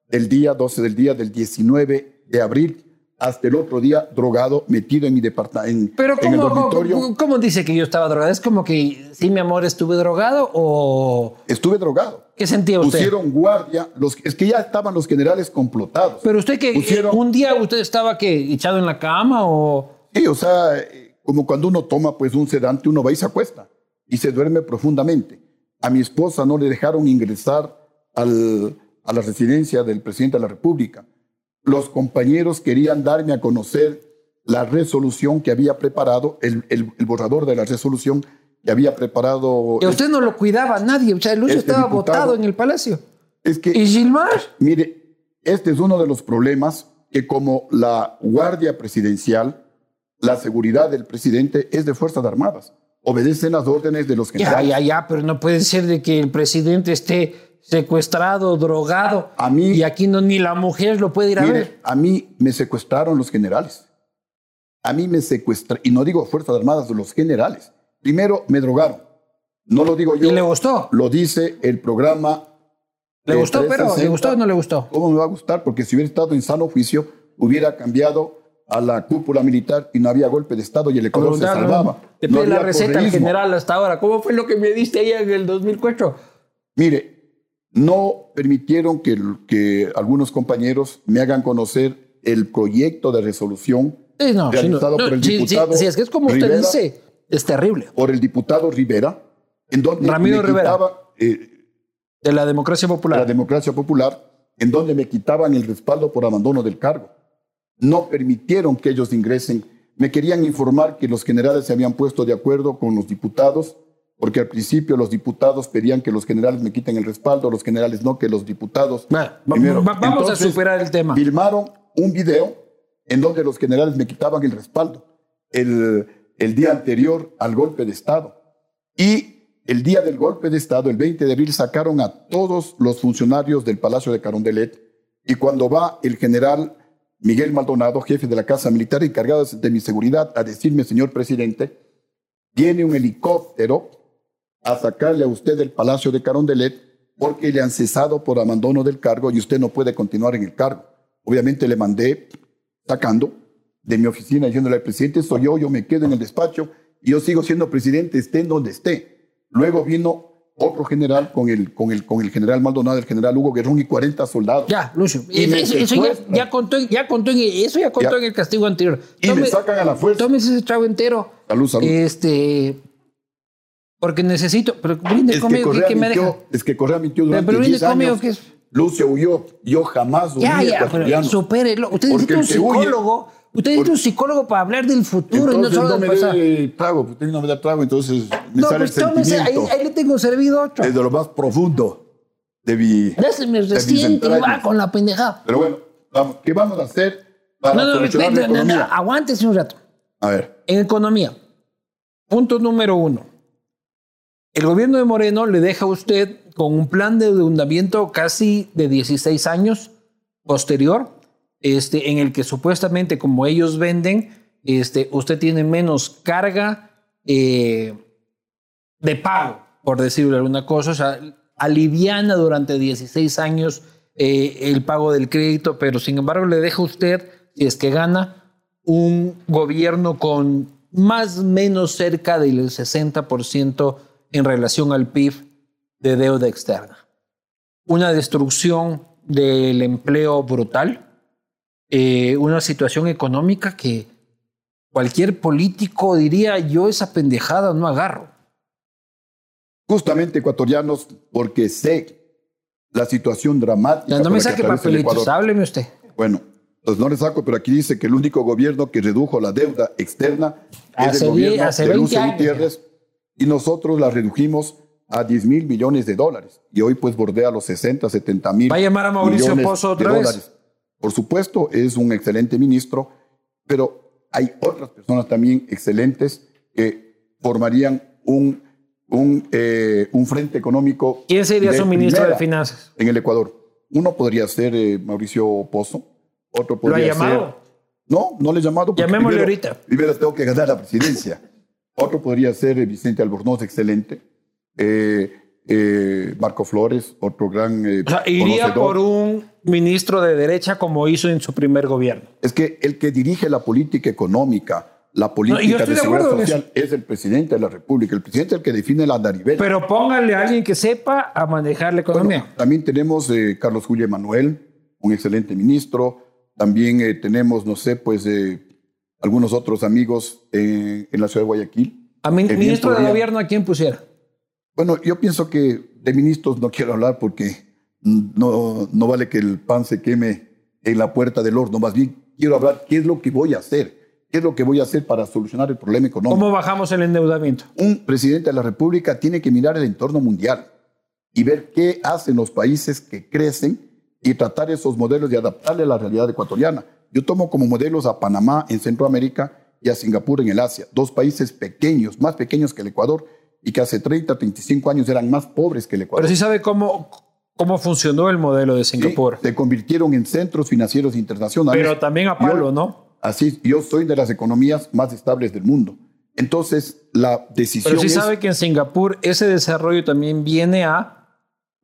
Speaker 2: del día, 12 del día del 19 de abril hasta el otro día drogado, metido en mi departamento,
Speaker 1: Pero
Speaker 2: en el dormitorio.
Speaker 1: ¿cómo, ¿cómo, dice que yo estaba drogado? ¿Es como que, sí, mi amor, estuve drogado o...?
Speaker 2: Estuve drogado.
Speaker 1: ¿Qué sentía usted?
Speaker 2: Pusieron guardia, los, es que ya estaban los generales complotados.
Speaker 1: Pero usted que un día usted estaba que echado en la cama o...
Speaker 2: Sí, o sea, como cuando uno toma pues un sedante, uno va y se acuesta y se duerme profundamente. A mi esposa no le dejaron ingresar al, a la residencia del presidente de la República los compañeros querían darme a conocer la resolución que había preparado, el, borrador de la resolución que había preparado.
Speaker 1: Y usted no lo cuidaba nadie, o sea, Lucio este estaba votado en el palacio.
Speaker 2: Es que,
Speaker 1: ¿Y Gilmar?
Speaker 2: Mire, este es uno de los problemas que como la Guardia Presidencial, la seguridad del presidente es de Fuerzas Armadas. Obedecen las órdenes de los generales.
Speaker 1: Ya, ya, ya, pero no puede ser de que el presidente esté secuestrado, drogado.
Speaker 2: A mí,
Speaker 1: y aquí no, ni la mujer lo puede ir a ver.
Speaker 2: A mí me secuestraron los generales. A mí me secuestraron, y no digo Fuerzas Armadas, los generales. Primero me drogaron. No lo digo yo.
Speaker 1: ¿Y le gustó?
Speaker 2: Lo dice el programa.
Speaker 1: ¿Le gustó, pero ¿le gustó o no le gustó?
Speaker 2: ¿Cómo me va a gustar? Porque si hubiera estado en sano juicio, hubiera cambiado a la cúpula militar y no había golpe de Estado y el Ecuador se salvaba.
Speaker 1: Te la receta al general hasta ahora. ¿Cómo fue lo que me diste ahí en el 2004?
Speaker 2: Mire, no permitieron que, que algunos compañeros me hagan conocer el proyecto de resolución realizado por el diputado.
Speaker 1: Si es que es como usted dice, es terrible.
Speaker 2: Por el diputado Rivera, en donde
Speaker 1: Ramiro
Speaker 2: me
Speaker 1: Rivera. Eh, de la democracia popular.
Speaker 2: De la democracia popular, en donde me quitaban el respaldo por abandono del cargo. No permitieron que ellos ingresen. Me querían informar que los generales se habían puesto de acuerdo con los diputados porque al principio los diputados pedían que los generales me quiten el respaldo, los generales no, que los diputados...
Speaker 1: vamos a superar el tema.
Speaker 2: Filmaron un video en donde los generales me quitaban el respaldo el, el día anterior al golpe de Estado. Y el día del golpe de Estado, el 20 de abril, sacaron a todos los funcionarios del Palacio de Carondelet y cuando va el general Miguel Maldonado, jefe de la Casa Militar encargado de mi seguridad, a decirme, señor presidente, viene un helicóptero a sacarle a usted del Palacio de Carondelet porque le han cesado por abandono del cargo y usted no puede continuar en el cargo. Obviamente le mandé sacando de mi oficina diciéndole al presidente, soy yo, yo me quedo en el despacho y yo sigo siendo presidente, esté en donde esté. Luego vino otro general con el, con el, con el general Maldonado, el general Hugo Guerrón y 40 soldados.
Speaker 1: Ya, Lucio, eso, ya, contó, ya contó en, eso ya contó en el castigo anterior.
Speaker 2: y me sacan a la fuerza.
Speaker 1: Tómese ese trago entero.
Speaker 2: Salud, salud.
Speaker 1: Este, porque necesito. Pero brinde conmigo, que, que me deja.
Speaker 2: Es que Correa mintió durante
Speaker 1: pero, pero
Speaker 2: 10 años.
Speaker 1: Que es...
Speaker 2: Lucio huyó. Yo jamás huí
Speaker 1: ya, ya, pero supérelo. Usted necesita un psicólogo. Usted necesita un psicólogo para hablar del futuro
Speaker 2: entonces,
Speaker 1: y no solo
Speaker 2: no
Speaker 1: del
Speaker 2: me
Speaker 1: pasado.
Speaker 2: dé trago, usted no me da trago, entonces me
Speaker 1: no,
Speaker 2: sale
Speaker 1: pues
Speaker 2: el
Speaker 1: tómese, ahí, le tengo servido otro.
Speaker 2: Desde lo más profundo de mi
Speaker 1: Dáseme reciente y va con la pendejada.
Speaker 2: Pero bueno, vamos, ¿qué vamos a hacer para
Speaker 1: no, no, no, no, aguántese un rato.
Speaker 2: A ver.
Speaker 1: En economía, punto número uno. El gobierno de Moreno le deja a usted con un plan de endeudamiento casi de 16 años posterior, este, en el que supuestamente, como ellos venden, este, usted tiene menos carga eh, de pago, por decirlo de alguna cosa, o sea, aliviana durante 16 años eh, el pago del crédito, pero sin embargo le deja a usted, si es que gana, un gobierno con más o menos cerca del 60% en relación al PIB de deuda externa. Una destrucción del empleo brutal, eh, una situación económica que cualquier político diría yo esa pendejada no agarro.
Speaker 2: Justamente ecuatorianos, porque sé la situación dramática.
Speaker 1: No, no me saque papelitos, hábleme usted.
Speaker 2: Bueno, pues no le saco, pero aquí dice que el único gobierno que redujo la deuda externa es
Speaker 1: Hace
Speaker 2: el
Speaker 1: die-
Speaker 2: gobierno de
Speaker 1: 20
Speaker 2: Lucio. Gutiérrez y nosotros la redujimos a 10 mil millones de dólares y hoy pues bordea los 60, 70 mil.
Speaker 1: ¿Va a llamar a Mauricio Pozo otra vez?
Speaker 2: dólares. Por supuesto, es un excelente ministro, pero hay otras personas también excelentes que formarían un, un, eh, un frente económico.
Speaker 1: ¿Quién sería su ministro de Finanzas?
Speaker 2: En el Ecuador. Uno podría ser eh, Mauricio Pozo, otro
Speaker 1: ¿Lo ha
Speaker 2: podría
Speaker 1: llamado?
Speaker 2: ser... No, no le he llamado. porque
Speaker 1: Llamémosle
Speaker 2: primero-
Speaker 1: ahorita.
Speaker 2: Primero tengo que ganar la presidencia. Otro podría ser eh, Vicente Albornoz, excelente. Eh, eh, Marco Flores, otro gran eh,
Speaker 1: O sea, iría
Speaker 2: conocedor.
Speaker 1: por un ministro de derecha como hizo en su primer gobierno.
Speaker 2: Es que el que dirige la política económica, la política de seguridad social, es el presidente de la República. El presidente es el que define la andarivel.
Speaker 1: Pero póngale a alguien que sepa a manejar la economía.
Speaker 2: Bueno, también tenemos eh, Carlos Julio Emanuel, un excelente ministro. También tenemos, no sé, pues algunos otros amigos eh, en la ciudad de Guayaquil.
Speaker 1: a mi- ministro de
Speaker 2: podría-
Speaker 1: gobierno, ¿a quién pusiera?
Speaker 2: Bueno, yo pienso que de ministros no quiero hablar porque no, no vale que el pan se queme en la puerta del horno. Más bien quiero hablar qué es lo que voy a hacer. ¿Qué es lo que voy a hacer para solucionar el problema económico?
Speaker 1: ¿Cómo bajamos el endeudamiento?
Speaker 2: Un presidente de la República tiene que mirar el entorno mundial y ver qué hacen los países que crecen y tratar esos modelos y adaptarle a la realidad ecuatoriana. Yo tomo como modelos a Panamá en Centroamérica y a Singapur en el Asia, dos países pequeños, más pequeños que el Ecuador y que hace 30, 35 años eran más pobres que el Ecuador.
Speaker 1: Pero sí sabe cómo, cómo funcionó el modelo de
Speaker 2: Sí,
Speaker 1: Singapur.
Speaker 2: se convirtieron en centros financieros internacionales.
Speaker 1: Pero también a palo,
Speaker 2: Yo-
Speaker 1: ¿no?
Speaker 2: Así, yo soy de las economías más estables del mundo. Entonces, la decisión
Speaker 1: Pero sí
Speaker 2: es...
Speaker 1: sabe que en Singapur ese desarrollo también viene a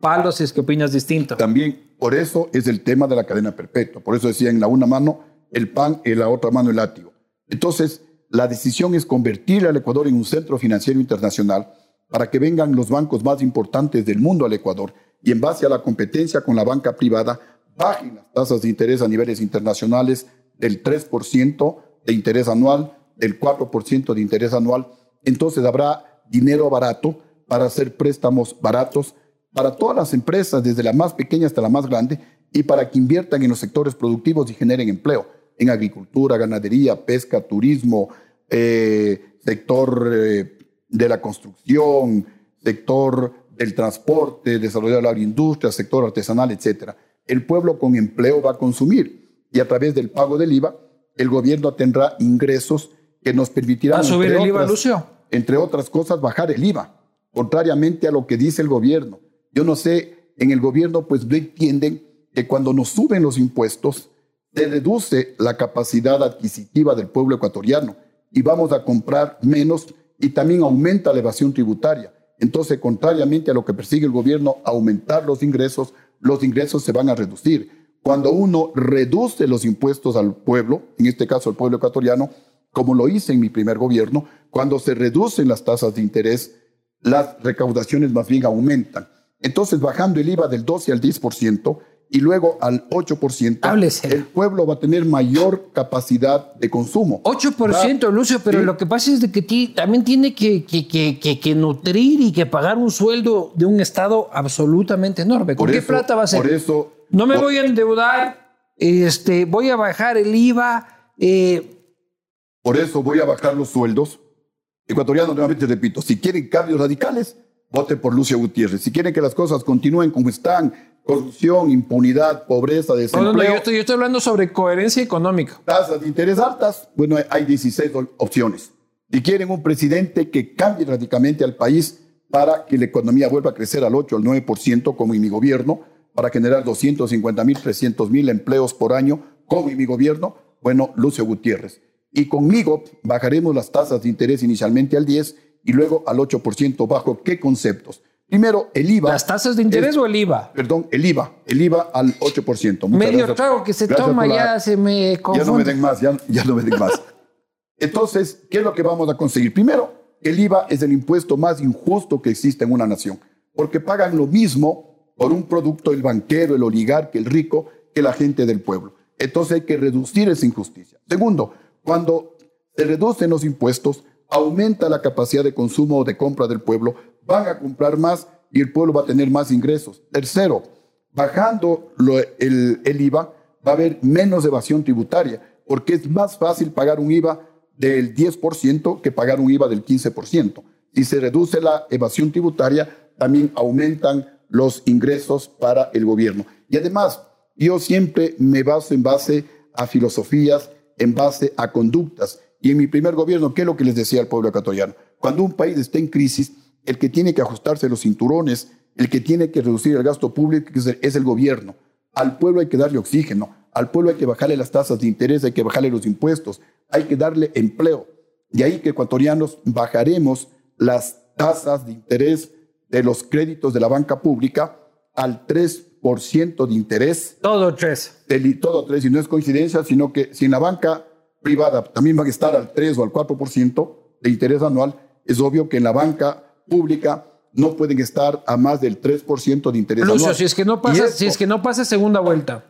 Speaker 1: palos si es que opinas distinto.
Speaker 2: También, por eso es el tema de la cadena perpetua. Por eso decía en la una mano el pan en la otra mano el látigo. Entonces, la decisión es convertir al Ecuador en un centro financiero internacional para que vengan los bancos más importantes del mundo al Ecuador y en base a la competencia con la banca privada, bajen las tasas de interés a niveles internacionales del 3% de interés anual, del 4% de interés anual. Entonces habrá dinero barato para hacer préstamos baratos para todas las empresas, desde la más pequeña hasta la más grande, y para que inviertan en los sectores productivos y generen empleo, en agricultura, ganadería, pesca, turismo, eh, sector eh, de la construcción, sector del transporte, desarrollar la agroindustria, sector artesanal, etcétera. El pueblo con empleo va a consumir y a través del pago del IVA, el gobierno tendrá ingresos que nos permitirán
Speaker 1: ¿Va a subir el IVA, Lucio?
Speaker 2: entre otras cosas, bajar el IVA, contrariamente a lo que dice el gobierno. Yo no sé, en el gobierno pues no entienden que cuando nos suben los impuestos, se reduce la capacidad adquisitiva del pueblo ecuatoriano y vamos a comprar menos y también aumenta la evasión tributaria. Entonces, contrariamente a lo que persigue el gobierno, aumentar los ingresos, los ingresos se van a reducir. Cuando uno reduce los impuestos al pueblo, en este caso al pueblo ecuatoriano, como lo hice en mi primer gobierno, cuando se reducen las tasas de interés, las recaudaciones más bien aumentan. Entonces, bajando el IVA del 12 al 10% y luego al 8%,
Speaker 1: Háblese.
Speaker 2: el pueblo va a tener mayor capacidad de consumo.
Speaker 1: 8%, Lucio, pero
Speaker 2: Sí.
Speaker 1: lo que pasa es de que también tiene que, que- que- que- nutrir y que pagar un sueldo de un Estado absolutamente enorme. ¿Con
Speaker 2: Por
Speaker 1: qué
Speaker 2: eso-
Speaker 1: plata va a ser?
Speaker 2: Por eso,
Speaker 1: No me
Speaker 2: por-
Speaker 1: voy a endeudar, este, voy a bajar el IVA. eh,
Speaker 2: Por eso voy a bajar los sueldos. Ecuatorianos, nuevamente repito, si quieren cambios radicales, voten por Lucio Gutiérrez. Si quieren que las cosas continúen como están, corrupción, impunidad, pobreza,
Speaker 1: no, no,
Speaker 2: desempleo,
Speaker 1: no, yo, estoy, yo estoy hablando sobre coherencia económica.
Speaker 2: tasas de interés altas, bueno, hay 16 o- opciones. Si quieren un presidente que cambie radicalmente al país para que la economía vuelva a crecer al 8 al 9%, como en mi gobierno, para generar 250 mil, 300 mil empleos por año, como en mi gobierno, bueno, Lucio Gutiérrez. Y conmigo bajaremos las tasas de interés inicialmente al 10 y luego al 8%. ¿Bajo qué conceptos? Primero, el IVA.
Speaker 1: ¿Las tasas de interés o el IVA?
Speaker 2: Perdón, el IVA. El IVA al 8%. Muchas
Speaker 1: Medio
Speaker 2: gracias.
Speaker 1: trago que se
Speaker 2: Gracias
Speaker 1: toma
Speaker 2: la-
Speaker 1: ya se me
Speaker 2: ya no me
Speaker 1: confunde.
Speaker 2: den más, ya, ya no me den más. Entonces, ¿qué es lo que vamos a conseguir? Primero, el IVA es el impuesto más injusto que existe en una nación, porque pagan lo mismo por un producto el banquero, el oligarca, el rico, que la gente del pueblo. Entonces hay que reducir esa injusticia. Segundo, cuando se reducen los impuestos, aumenta la capacidad de consumo o de compra del pueblo, van a comprar más y el pueblo va a tener más ingresos. Tercero, bajando el, el IVA, va a haber menos evasión tributaria, porque es más fácil pagar un IVA del 10% que pagar un IVA del 15%. Si se reduce la evasión tributaria, también aumentan los ingresos para el gobierno. Y además, yo siempre me baso en base a filosofías, en base a conductas. Y en mi primer gobierno, ¿qué es lo que les decía al pueblo ecuatoriano? Cuando un país está en crisis, el que tiene que ajustarse los cinturones, el que tiene que reducir el gasto público es el gobierno. Al pueblo hay que darle oxígeno, al pueblo hay que bajarle las tasas de interés, hay que bajarle los impuestos, hay que darle empleo. De ahí que ecuatorianos bajaremos las tasas de interés de los créditos de la banca pública al 3% de interés.
Speaker 1: Todo 3.
Speaker 2: todo 3, y no es coincidencia, sino que si en la banca privada también van a estar al 3 o al 4% de interés anual, es obvio que en la banca pública no pueden estar a más del 3% de interés
Speaker 1: Lucio, si es que no pasa, si es que no pasa segunda vuelta,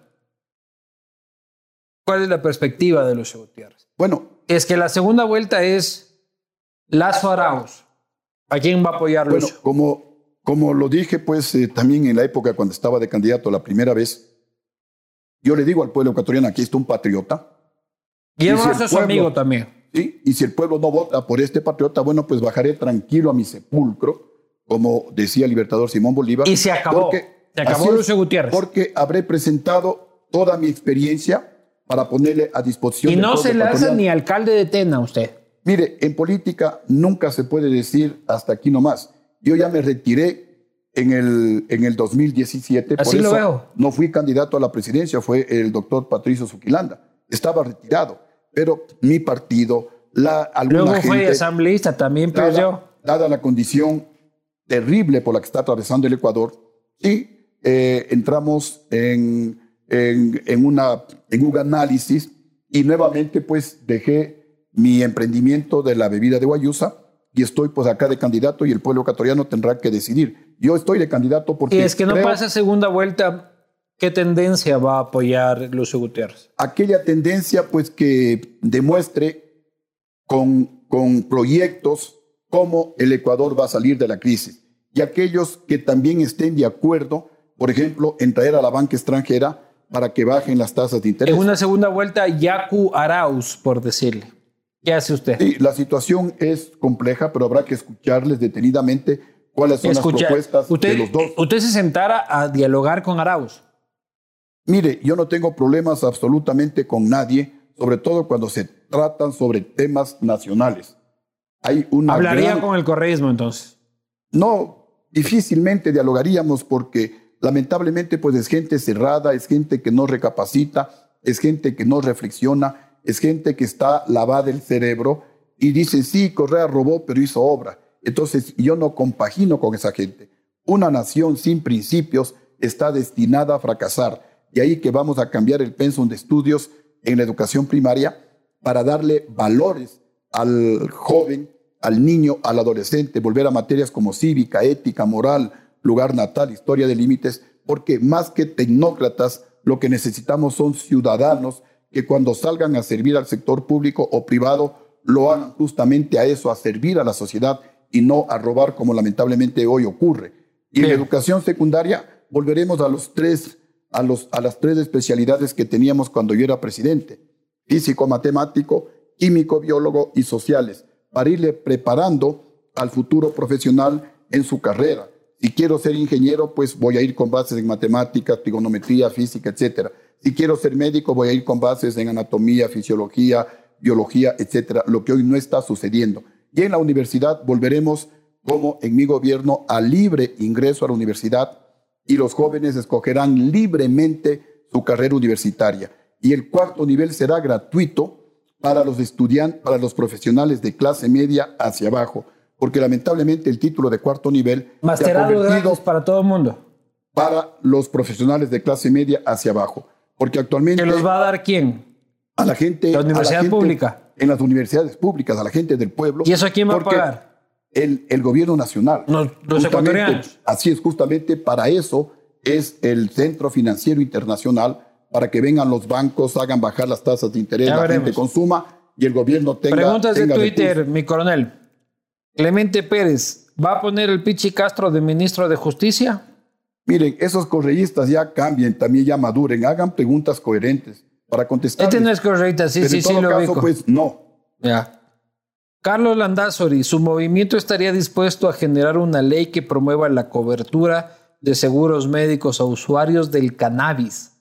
Speaker 1: ¿cuál es la perspectiva de Lucio Gutiérrez?
Speaker 2: Bueno,
Speaker 1: es que la segunda vuelta es Lazo Arauz. ¿A quién va a apoyar Lucio?
Speaker 2: Bueno, como, como lo dije pues eh, también en la época cuando estaba de candidato la primera vez, yo le digo al pueblo ecuatoriano, aquí está un patriota.
Speaker 1: Y él es su amigo también.
Speaker 2: ¿sí? Y si el pueblo no vota por este patriota, bueno, pues bajaré tranquilo a mi sepulcro, como decía el libertador Simón Bolívar.
Speaker 1: Y se acabó. se acabó Lucio Gutiérrez.
Speaker 2: Porque habré presentado toda mi experiencia para ponerle a disposición.
Speaker 1: Y no se le hace ni alcalde de Tena usted.
Speaker 2: Mire, en política nunca se puede decir hasta aquí nomás. Yo ya me retiré en el, en el 2017.
Speaker 1: Así por lo veo.
Speaker 2: No fui candidato a la presidencia, fue el doctor Patricio Zuquilanda. Estaba retirado pero mi partido, la, alguna
Speaker 1: Luego fue asambleísta, también perdió.
Speaker 2: Dada, la condición terrible por la que está atravesando el Ecuador, y eh, entramos en, en, una, en un análisis y nuevamente pues dejé mi emprendimiento de la bebida de Guayusa y estoy pues acá de candidato y el pueblo ecuatoriano tendrá que decidir. Yo estoy de candidato porque...
Speaker 1: Y es que no pasa segunda vuelta ¿Qué tendencia va a apoyar Lucio Gutiérrez?
Speaker 2: Aquella tendencia, pues, que demuestre con, con proyectos cómo el Ecuador va a salir de la crisis. Y aquellos que también estén de acuerdo, por ejemplo, en traer a la banca extranjera para que bajen las tasas de interés.
Speaker 1: En una segunda vuelta, Yacu Arauz, por decirle. ¿Qué hace usted?
Speaker 2: Sí, la situación es compleja, pero habrá que escucharles detenidamente cuáles son las propuestas de los dos.
Speaker 1: ¿Usted se sentara a dialogar con Arauz?
Speaker 2: Mire, yo no tengo problemas absolutamente con nadie, sobre todo cuando se tratan sobre temas nacionales. Hay una
Speaker 1: ¿Hablaría con el correísmo entonces?
Speaker 2: No, difícilmente dialogaríamos porque lamentablemente pues es gente cerrada, es gente que no recapacita, es gente que no reflexiona, es gente que está lavada el cerebro y dice, sí, Correa robó, pero hizo obra. Entonces yo no compagino con esa gente. Una nación sin principios está destinada a fracasar. Y ahí que vamos a cambiar el pensum de estudios en la educación primaria para darle valores al joven, al niño, al adolescente, volver a materias como cívica, ética, moral, lugar natal, historia de límites, porque más que tecnócratas, lo que necesitamos son ciudadanos que cuando salgan a servir al sector público o privado, lo hagan justamente a eso, a servir a la sociedad y no a robar como lamentablemente hoy ocurre. Y en la educación secundaria volveremos a los tres a, las tres especialidades que teníamos cuando yo era presidente, físico, matemático, químico, biólogo y sociales, para irle preparando al futuro profesional en su carrera. Si quiero ser ingeniero, pues voy a ir con bases en matemáticas, trigonometría, física, etc. Si quiero ser médico, voy a ir con bases en anatomía, fisiología, biología, etc. Lo que hoy no está sucediendo. Y en la universidad volveremos, como en mi gobierno, a libre ingreso a la universidad y los jóvenes escogerán libremente su carrera universitaria. Y el cuarto nivel será gratuito para los estudiantes, para los profesionales de clase media hacia abajo, porque lamentablemente el título de cuarto nivel
Speaker 1: Masterado gratis para todo el mundo.
Speaker 2: Para los profesionales de clase media hacia abajo, porque actualmente
Speaker 1: ¿Que los va a dar quién?
Speaker 2: A la gente
Speaker 1: la universidad pública.
Speaker 2: En las universidades públicas, a la gente del pueblo.
Speaker 1: ¿Y eso a quién va a pagar?
Speaker 2: El, gobierno nacional.
Speaker 1: los ecuatorianos.
Speaker 2: Así es, justamente para eso es el Centro Financiero Internacional, para que vengan los bancos, hagan bajar las tasas de interés, la gente consuma y el gobierno tenga.
Speaker 1: Preguntas de Twitter, mi coronel. Clemente Pérez, ¿va a poner el Pichi Castro de ministro de Justicia?
Speaker 2: Miren, esos correístas ya cambien, también ya maduren, hagan preguntas coherentes para contestar.
Speaker 1: Este no es correcta, sí, sí, sí, lo caso,
Speaker 2: pues no.
Speaker 1: Ya. Carlos Landazori, su movimiento estaría dispuesto a generar una ley que promueva la cobertura de seguros médicos a usuarios del cannabis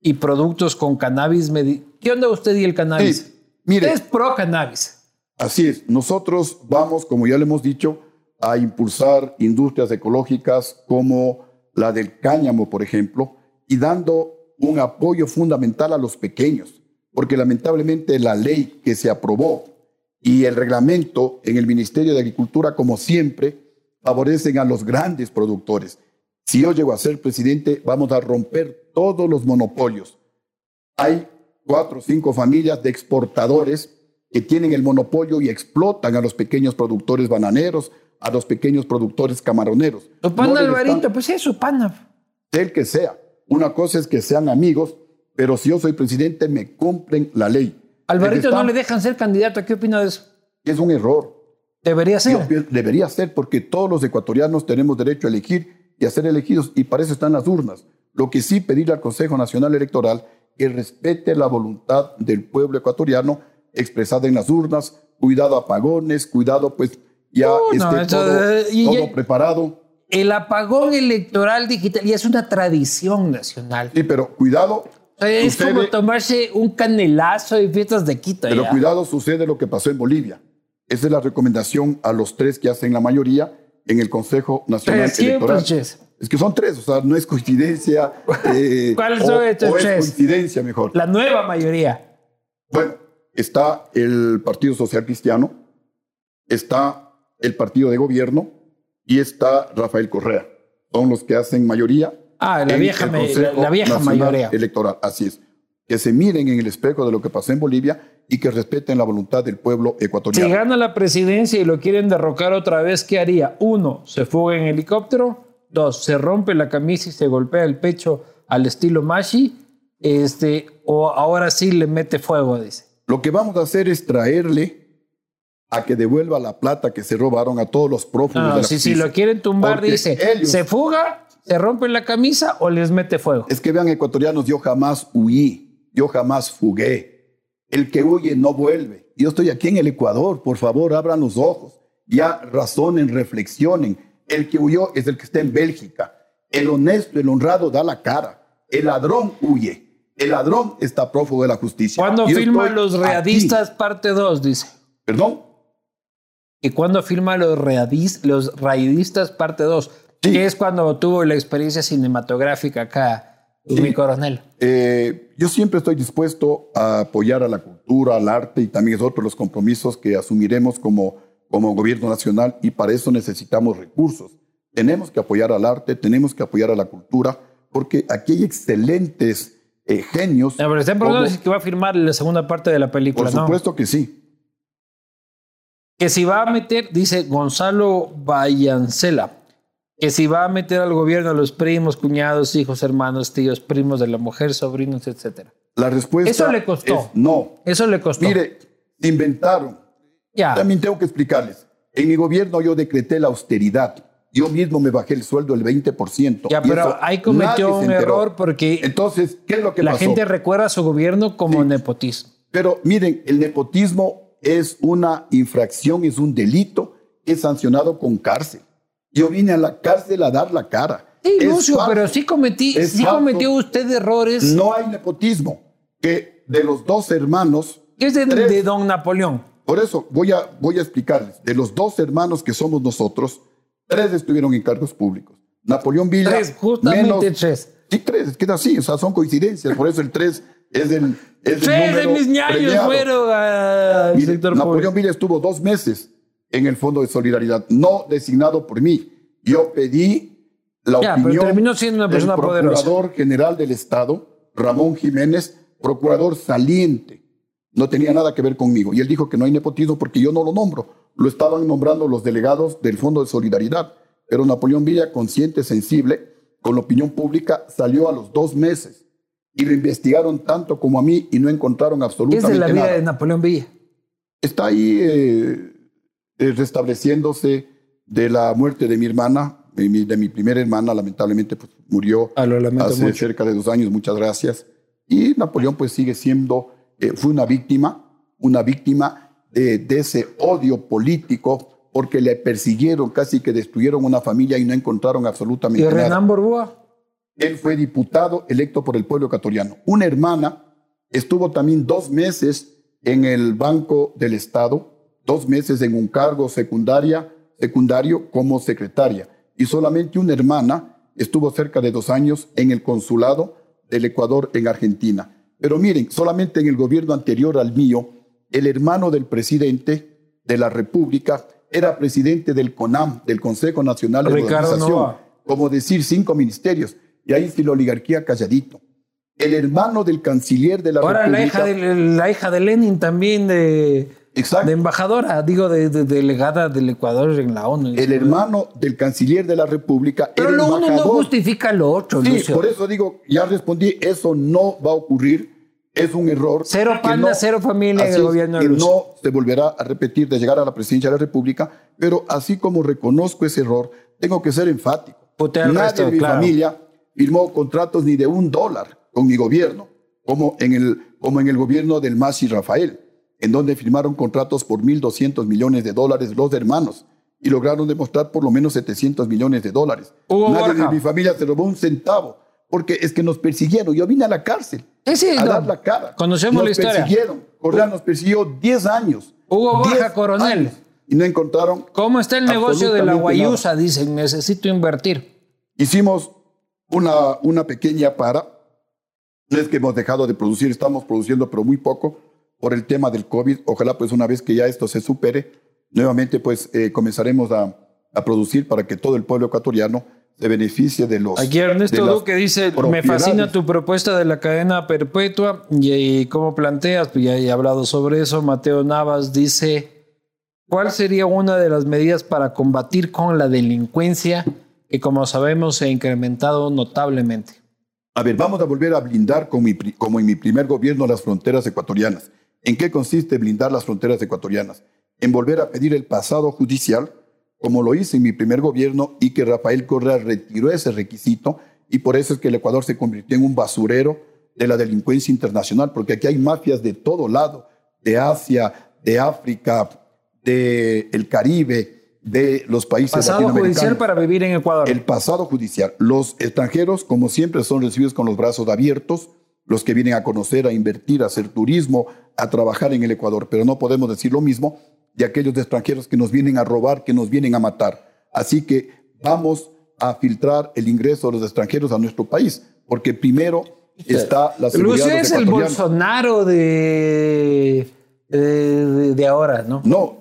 Speaker 1: y productos con cannabis. ¿Qué onda usted y el cannabis?
Speaker 2: mire,
Speaker 1: es pro cannabis.
Speaker 2: Así es. Nosotros vamos, como ya le hemos dicho, a impulsar industrias ecológicas como la del cáñamo, por ejemplo, y dando un apoyo fundamental a los pequeños, porque lamentablemente la ley que se aprobó y el reglamento en el Ministerio de Agricultura, como siempre, favorecen a los grandes productores. Si yo llego a ser presidente, vamos a romper todos los monopolios. Hay cuatro o cinco familias de exportadores que tienen el monopolio y explotan a los pequeños productores bananeros, a los pequeños productores camaroneros.
Speaker 1: Su pana Alvarito, pues es su pana.
Speaker 2: El que sea. Una cosa es que sean amigos, pero si yo soy presidente, me cumplen la ley.
Speaker 1: Alvarito no le dejan ser candidato. ¿Qué opina de eso?
Speaker 2: Es un error.
Speaker 1: Debería ser.
Speaker 2: debería ser porque todos los ecuatorianos tenemos derecho a elegir y a ser elegidos y para eso están las urnas. Lo que sí pedirle al Consejo Nacional Electoral que respete la voluntad del pueblo ecuatoriano expresada en las urnas, cuidado apagones, cuidado pues ya esté todo, preparado.
Speaker 1: El apagón electoral digital ya es una tradición nacional.
Speaker 2: Sí, pero cuidado.
Speaker 1: Es como tomarse un canelazo y fiestas de Quito.
Speaker 2: Pero cuidado, sucede lo que pasó en Bolivia. Esa es la recomendación a los tres que hacen la mayoría en el Consejo Nacional Electoral. Es que son tres, o sea, no es coincidencia.
Speaker 1: Eh, ¿Cuáles son estos
Speaker 2: tres? Es coincidencia mejor.
Speaker 1: La nueva mayoría.
Speaker 2: Bueno, está el Partido Social Cristiano, está el partido de gobierno y está Rafael Correa. Son los que hacen mayoría.
Speaker 1: Ah, la vieja, la, vieja mayoría.
Speaker 2: Electoral, así es. Que se miren en el espejo de lo que pasó en Bolivia y que respeten la voluntad del pueblo ecuatoriano.
Speaker 1: Si gana la presidencia y lo quieren derrocar otra vez, ¿qué haría? Uno, se fuga en helicóptero. Dos, se rompe la camisa y se golpea el pecho al estilo Mashi. Este, o ahora sí le mete fuego, dice.
Speaker 2: Lo que vamos a hacer es traerle a que devuelva la plata que se robaron a todos los prófugos de la
Speaker 1: si, si lo quieren tumbar, dice, se fuga, se rompe la camisa o les mete fuego.
Speaker 2: Es que vean, ecuatorianos, yo jamás huí, yo jamás fugué. El que huye no vuelve. Yo estoy aquí en el Ecuador, por favor, abran los ojos. Ya razonen, reflexionen. El que huyó es el que está en Bélgica. El honesto, el honrado da la cara. El ladrón huye. El ladrón está prófugo de la justicia.
Speaker 1: ¿Cuándo firma Los Readistas parte 2? Dice.
Speaker 2: ¿Perdón?
Speaker 1: ¿Y cuándo firma Los, readis, los Raidistas parte 2? Que es cuando tuvo la experiencia cinematográfica acá, mi coronel.
Speaker 2: Eh, yo siempre estoy dispuesto a apoyar a la cultura, al arte y también es otro de los compromisos que asumiremos como, como gobierno nacional y para eso necesitamos recursos. Tenemos que apoyar al arte, tenemos que apoyar a la cultura, porque aquí hay excelentes eh, genios.
Speaker 1: pero está si va a firmar la segunda parte de la película.
Speaker 2: Por supuesto que sí.
Speaker 1: Que si va a meter, dice Gonzalo Vallancela, que si va a meter al gobierno a los primos, cuñados, hijos, hermanos, tíos, primos de la mujer, sobrinos, etc.
Speaker 2: La respuesta
Speaker 1: Eso le costó.
Speaker 2: Es no.
Speaker 1: Eso le costó.
Speaker 2: Mire, inventaron. Ya. También tengo que explicarles. En mi gobierno yo decreté la austeridad yo mismo me bajé el sueldo el 20%.
Speaker 1: Ya, pero ahí cometió un error porque.
Speaker 2: Entonces, ¿qué es lo que
Speaker 1: la gente recuerda a su gobierno como nepotismo.
Speaker 2: Pero miren, el nepotismo es una infracción, es un delito, es sancionado con cárcel. Yo vine a la cárcel a dar la cara.
Speaker 1: Sí, Lucio, pero sí cometí, sí cometió usted errores.
Speaker 2: No hay nepotismo. Que de los dos hermanos.
Speaker 1: ¿Qué es de, don Napoleón?
Speaker 2: Por eso voy a, voy a explicarles. De los dos hermanos que somos nosotros, Tres estuvieron en cargos públicos. Napoleón Villa.
Speaker 1: Tres, justamente tres.
Speaker 2: Sí, tres, queda así, o sea, son coincidencias. Por eso el tres es el. Es tres
Speaker 1: de mis ñaños fueron a
Speaker 2: Napoleón Villa estuvo dos meses en el Fondo de Solidaridad, no designado por mí. Yo pedí la ya, opinión
Speaker 1: pero terminó siendo una persona
Speaker 2: del Procurador General del Estado, Ramón Jiménez, procurador saliente. No tenía nada que ver conmigo. Y él dijo que no hay nepotismo porque yo no lo nombro lo estaban nombrando los delegados del Fondo de Solidaridad, pero Napoleón Villa, consciente, sensible, con la opinión pública, salió a los dos meses y lo investigaron tanto como a mí y no encontraron absolutamente nada.
Speaker 1: ¿Qué es
Speaker 2: de la
Speaker 1: vida de Napoleón Villa?
Speaker 2: Está ahí eh, restableciéndose de la muerte de mi hermana, de mi, primera hermana, lamentablemente pues, murió
Speaker 1: ah,
Speaker 2: hace cerca de dos años, muchas gracias. Y Napoleón pues sigue siendo, eh, fue una víctima, una víctima de, ese odio político porque le persiguieron, casi que destruyeron una familia y no encontraron absolutamente
Speaker 1: ¿Y
Speaker 2: nada.
Speaker 1: Renan Borbúa?
Speaker 2: Él fue diputado electo por el pueblo ecuatoriano. Una hermana estuvo también dos meses en el Banco del Estado, dos meses en un cargo secundaria, secundario como secretaria. Y solamente una hermana estuvo cerca de dos años en el consulado del Ecuador en Argentina. Pero miren, solamente en el gobierno anterior al mío, el hermano del presidente de la República era presidente del CONAM, del Consejo Nacional de
Speaker 1: Ricardo
Speaker 2: Organización, como decir cinco ministerios, y ahí sí la oligarquía calladito. El hermano del canciller de la
Speaker 1: Ahora
Speaker 2: República.
Speaker 1: la hija, de, la hija de Lenin también de,
Speaker 2: Exacto.
Speaker 1: de embajadora, digo, de, de delegada del Ecuador en la ONU.
Speaker 2: el hermano del canciller de la República.
Speaker 1: Pero lo uno no
Speaker 2: embajador.
Speaker 1: justifica lo otro,
Speaker 2: Sí,
Speaker 1: Lucio.
Speaker 2: por eso digo, ya respondí, eso no va a ocurrir, es un error.
Speaker 1: Cero panda, cero familia en el gobierno de Lucio.
Speaker 2: no se volverá a repetir de llegar a la presidencia de la República, pero así como reconozco ese error, tengo que ser enfático. Nadie
Speaker 1: resto,
Speaker 2: de mi
Speaker 1: claro.
Speaker 2: familia firmó contratos ni de un dólar con mi gobierno, como en el, como en el gobierno del Masi Rafael, en donde firmaron contratos por 1.200 millones de dólares los hermanos y lograron demostrar por lo menos 700 millones de dólares.
Speaker 1: Hugo
Speaker 2: Nadie
Speaker 1: Borja.
Speaker 2: de mi familia se robó un centavo, porque es que nos persiguieron. Yo vine a la cárcel
Speaker 1: Sí,
Speaker 2: a
Speaker 1: no.
Speaker 2: dar la cara.
Speaker 1: Conocemos
Speaker 2: nos
Speaker 1: la historia.
Speaker 2: persiguieron. Correa nos persiguió 10 años.
Speaker 1: Hugo Borja
Speaker 2: 10
Speaker 1: Coronel.
Speaker 2: años, Y no encontraron.
Speaker 1: ¿Cómo está el negocio de la guayusa? Dicen, necesito invertir.
Speaker 2: Hicimos una, una pequeña para. No es que hemos dejado de producir, estamos produciendo, pero muy poco por el tema del COVID. Ojalá pues una vez que ya esto se supere, nuevamente pues eh, comenzaremos a, a producir para que todo el pueblo ecuatoriano se beneficie de los...
Speaker 1: Aquí Ernesto Duque dice, me
Speaker 2: propiedades".
Speaker 1: fascina tu propuesta de la cadena perpetua y, y cómo planteas, pues ya he hablado sobre eso. Mateo Navas dice, ¿cuál sería una de las medidas para combatir con la delincuencia que como sabemos se ha incrementado notablemente?
Speaker 2: A ver, vamos a volver a blindar como, mi como en mi primer gobierno las fronteras ecuatorianas. ¿En qué consiste blindar las fronteras ecuatorianas? En volver a pedir el pasado judicial, como lo hice en mi primer gobierno y que Rafael Correa retiró ese requisito y por eso es que el Ecuador se convirtió en un basurero de la delincuencia internacional, porque aquí hay mafias de todo lado, de Asia, de África, del el Caribe, de los países
Speaker 1: Pasado
Speaker 2: latinoamericanos
Speaker 1: judicial para vivir en Ecuador.
Speaker 2: el pasado judicial. Los extranjeros, como siempre, son recibidos con los brazos abiertos, los que vienen a conocer, a invertir, a hacer turismo, a trabajar en el Ecuador. Pero no podemos decir lo mismo de aquellos extranjeros que nos vienen a robar, que nos vienen a matar. Así que vamos a filtrar el ingreso de los extranjeros a nuestro país, porque primero está la seguridad
Speaker 1: Lucio es el. Bolsonaro de, de, de ahora, ¿no?
Speaker 2: No,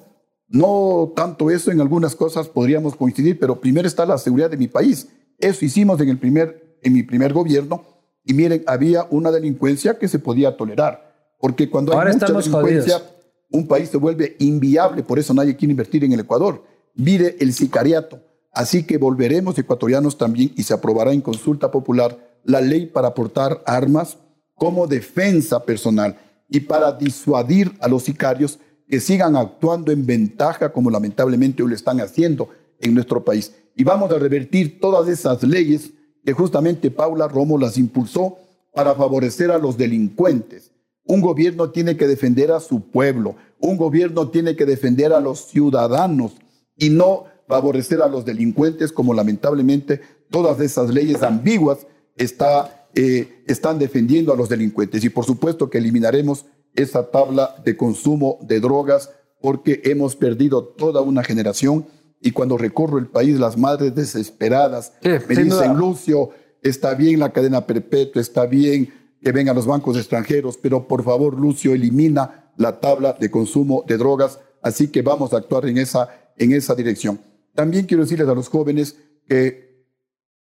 Speaker 2: no tanto eso, en algunas cosas podríamos coincidir, pero primero está la seguridad de mi país. Eso hicimos en, el primer, en mi primer gobierno y miren, había una delincuencia que se podía tolerar, porque cuando
Speaker 1: Ahora
Speaker 2: hay mucha delincuencia,
Speaker 1: jodidos.
Speaker 2: un país se vuelve inviable, por eso nadie quiere invertir en el Ecuador. Mire el sicariato. Así que volveremos ecuatorianos también y se aprobará en consulta popular la ley para aportar armas como defensa personal y para disuadir a los sicarios que sigan actuando en ventaja como lamentablemente hoy lo están haciendo en nuestro país. Y vamos a revertir todas esas leyes que justamente Paula Romo las impulsó para favorecer a los delincuentes. Un gobierno tiene que defender a su pueblo, un gobierno tiene que defender a los ciudadanos y no favorecer a los delincuentes como lamentablemente todas esas leyes ambiguas está, eh, están defendiendo a los delincuentes. Y por supuesto que eliminaremos esa tabla de consumo de drogas porque hemos perdido toda una generación y cuando recorro el país las madres desesperadas
Speaker 1: Sí,
Speaker 2: me dicen,
Speaker 1: duda.
Speaker 2: Lucio, está bien la cadena perpetua, está bien que vengan los bancos extranjeros, pero por favor, Lucio, elimina la tabla de consumo de drogas, así que vamos a actuar en esa, en esa dirección. También quiero decirles a los jóvenes que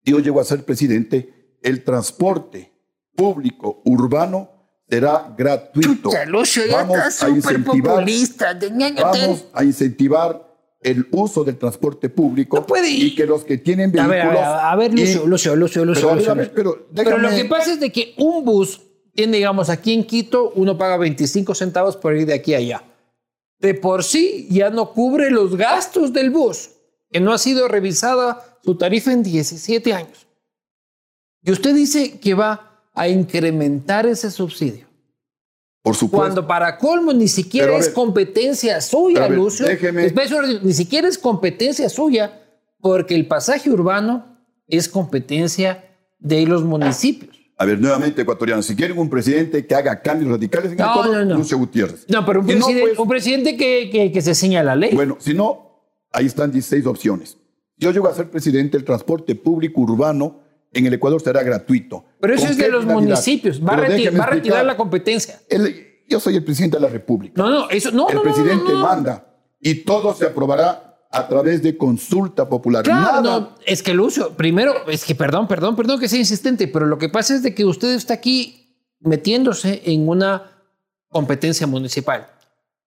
Speaker 2: yo llego a ser presidente, el transporte público urbano será gratuito.
Speaker 3: Chucha, Lucio, ya
Speaker 2: Vamos
Speaker 3: está
Speaker 2: a incentivar-
Speaker 3: populista.
Speaker 2: Vamos a incentivar el uso del transporte público
Speaker 1: No puede ir.
Speaker 2: y que los que tienen
Speaker 1: A
Speaker 2: vehículos...
Speaker 1: ver, a ver, a ver, Lucio,
Speaker 2: y-
Speaker 1: Lucio, Lucio, Lucio,
Speaker 2: Pero, a ver,
Speaker 1: Lucio,
Speaker 2: a ver,
Speaker 1: Lucio.
Speaker 2: pero
Speaker 1: Pero lo que pasa es de que un bus tiene, digamos, aquí en Quito, uno paga 25 centavos por ir de aquí a allá. De por sí ya no cubre los gastos del bus, que no ha sido revisada su tarifa en 17 años. Y usted dice que va a incrementar ese subsidio.
Speaker 2: Por supuesto.
Speaker 1: Cuando para colmo ni siquiera
Speaker 2: a
Speaker 1: es
Speaker 2: ver,
Speaker 1: competencia suya,
Speaker 2: ver,
Speaker 1: Lucio.
Speaker 2: déjeme-
Speaker 1: ni siquiera es competencia suya, porque el pasaje urbano es competencia de los municipios.
Speaker 2: A ver, nuevamente, ecuatorianos, si quieren un presidente que haga cambios radicales en
Speaker 1: No,
Speaker 2: el Ecuador,
Speaker 1: no, no.
Speaker 2: Lucio Gutiérrez.
Speaker 1: No, pero un,
Speaker 2: Si pues,
Speaker 1: un presidente que, que, que se ciña a la ley.
Speaker 2: Bueno, si no, ahí están 16 opciones. Yo llego a ser presidente, el transporte público urbano en el Ecuador será gratuito.
Speaker 1: pero eso
Speaker 2: ¿Con
Speaker 1: es de los
Speaker 2: finalidad?
Speaker 1: municipios. Va a,
Speaker 2: Pero
Speaker 1: reti-
Speaker 2: déjeme
Speaker 1: va a retirar la competencia.
Speaker 2: El- yo soy el presidente de la República.
Speaker 1: No, no, eso no.
Speaker 2: el
Speaker 1: no,
Speaker 2: presidente
Speaker 1: no, no.
Speaker 2: manda y todo se aprobará a través de consulta popular.
Speaker 1: Claro,
Speaker 2: Nada-
Speaker 1: no, es que Lucio, primero, es que perdón, perdón, perdón que sea insistente, pero lo que pasa es de que usted está aquí metiéndose en una competencia municipal.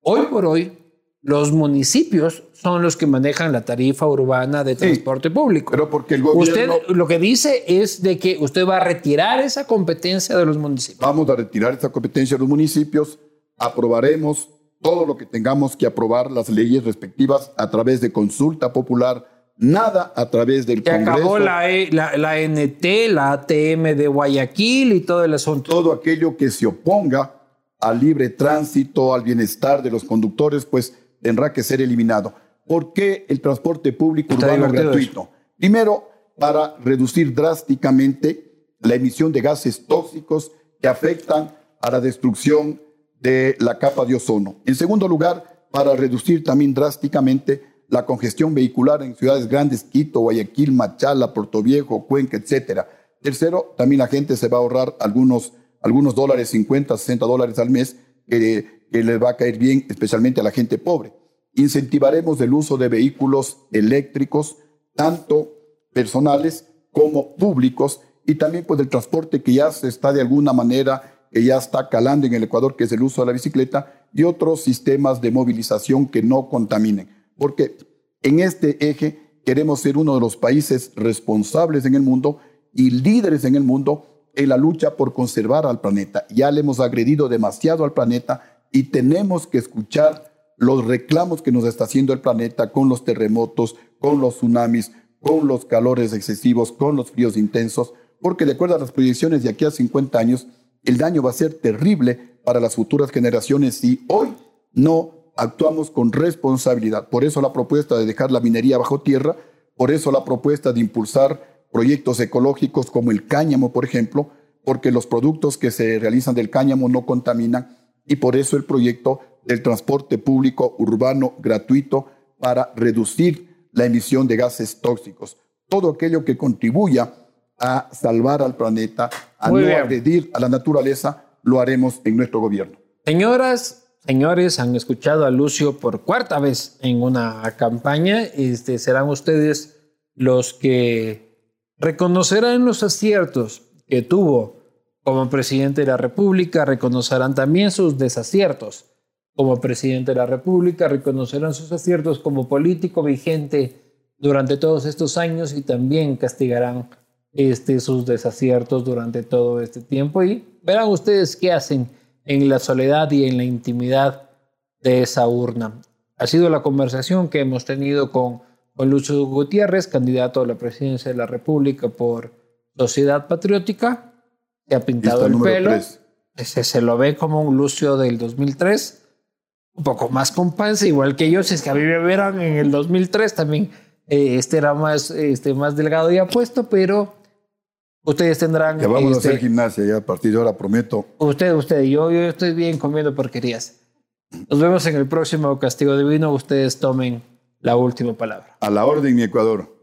Speaker 1: Hoy por hoy, los municipios son los que manejan la tarifa urbana de transporte público.
Speaker 2: Pero porque el
Speaker 1: usted
Speaker 2: gobierno...
Speaker 1: lo que dice es de que usted va a retirar esa competencia de los municipios.
Speaker 2: Vamos a retirar esta competencia de los municipios, aprobaremos todo lo que tengamos que aprobar, las leyes respectivas a través de consulta popular, nada a través del
Speaker 1: Que
Speaker 2: Congreso.
Speaker 1: acabó la, E- la, la NT, la ATM de Guayaquil y todo el asunto.
Speaker 2: todo aquello que se oponga al libre tránsito, al bienestar de los conductores, pues tendrá que ser eliminado. ¿Por qué el transporte público
Speaker 1: Está
Speaker 2: urbano gratuito? Primero, para reducir drásticamente la emisión de gases tóxicos que afectan a la destrucción de la capa de ozono. En segundo lugar, para reducir también drásticamente la congestión vehicular en ciudades grandes, Quito, Guayaquil, Machala, Puerto Viejo, Cuenca, etcétera. Tercero, también la gente se va a ahorrar algunos, algunos dólares, 50, 60 dólares al mes, que, que les va a caer bien, especialmente a la gente pobre. Incentivaremos el uso de vehículos eléctricos, tanto personales como públicos, y también pues el transporte que ya se está de alguna manera, que ya está calando en el Ecuador, que es el uso de la bicicleta, y otros sistemas de movilización que no contaminen. Porque en este eje queremos ser uno de los países responsables en el mundo y líderes en el mundo en la lucha por conservar al planeta. Ya le hemos agredido demasiado al planeta y tenemos que escuchar los reclamos que nos está haciendo el planeta con los terremotos, con los tsunamis, con los calores excesivos, con los fríos intensos, porque de acuerdo a las proyecciones de aquí a 50 años, el daño va a ser terrible para las futuras generaciones si hoy no actuamos con responsabilidad. Por eso la propuesta de dejar la minería bajo tierra, por eso la propuesta de impulsar proyectos ecológicos como el cáñamo, por ejemplo, porque los productos que se realizan del cáñamo no contaminan y por eso el proyecto del transporte público urbano gratuito para reducir la emisión de gases tóxicos. Todo aquello que contribuya a salvar al planeta, a
Speaker 1: Muy
Speaker 2: no
Speaker 1: bien.
Speaker 2: agredir a la naturaleza, lo haremos en nuestro gobierno.
Speaker 1: Señoras, señores, han escuchado a Lucio por cuarta vez en una campaña. Este, serán ustedes los que reconocerán los aciertos que tuvo como presidente de la República, reconocerán también sus desaciertos como presidente de la República, reconocerán sus aciertos como político vigente durante todos estos años y también castigarán este, sus desaciertos durante todo este tiempo y verán ustedes qué hacen en la soledad y en la intimidad de esa urna. Ha sido la conversación que hemos tenido con, con Lucho Gutiérrez, candidato a la presidencia de la República por Sociedad Patriótica. Se ha pintado el pelo. Se, se lo ve como un Lucio del 2003. Un poco más con panza, igual que. Si es que a mí me vieran en el 2003 también, eh, este era más, este, más delgado y apuesto, pero ustedes tendrán...
Speaker 2: Ya vamos a
Speaker 1: este,
Speaker 2: hacer gimnasia, ya a partir de ahora prometo.
Speaker 1: Usted, usted, yo, yo estoy bien comiendo porquerías. Nos vemos en el próximo Castigo Divino. Ustedes tomen la última palabra.
Speaker 2: A la orden, mi Ecuador.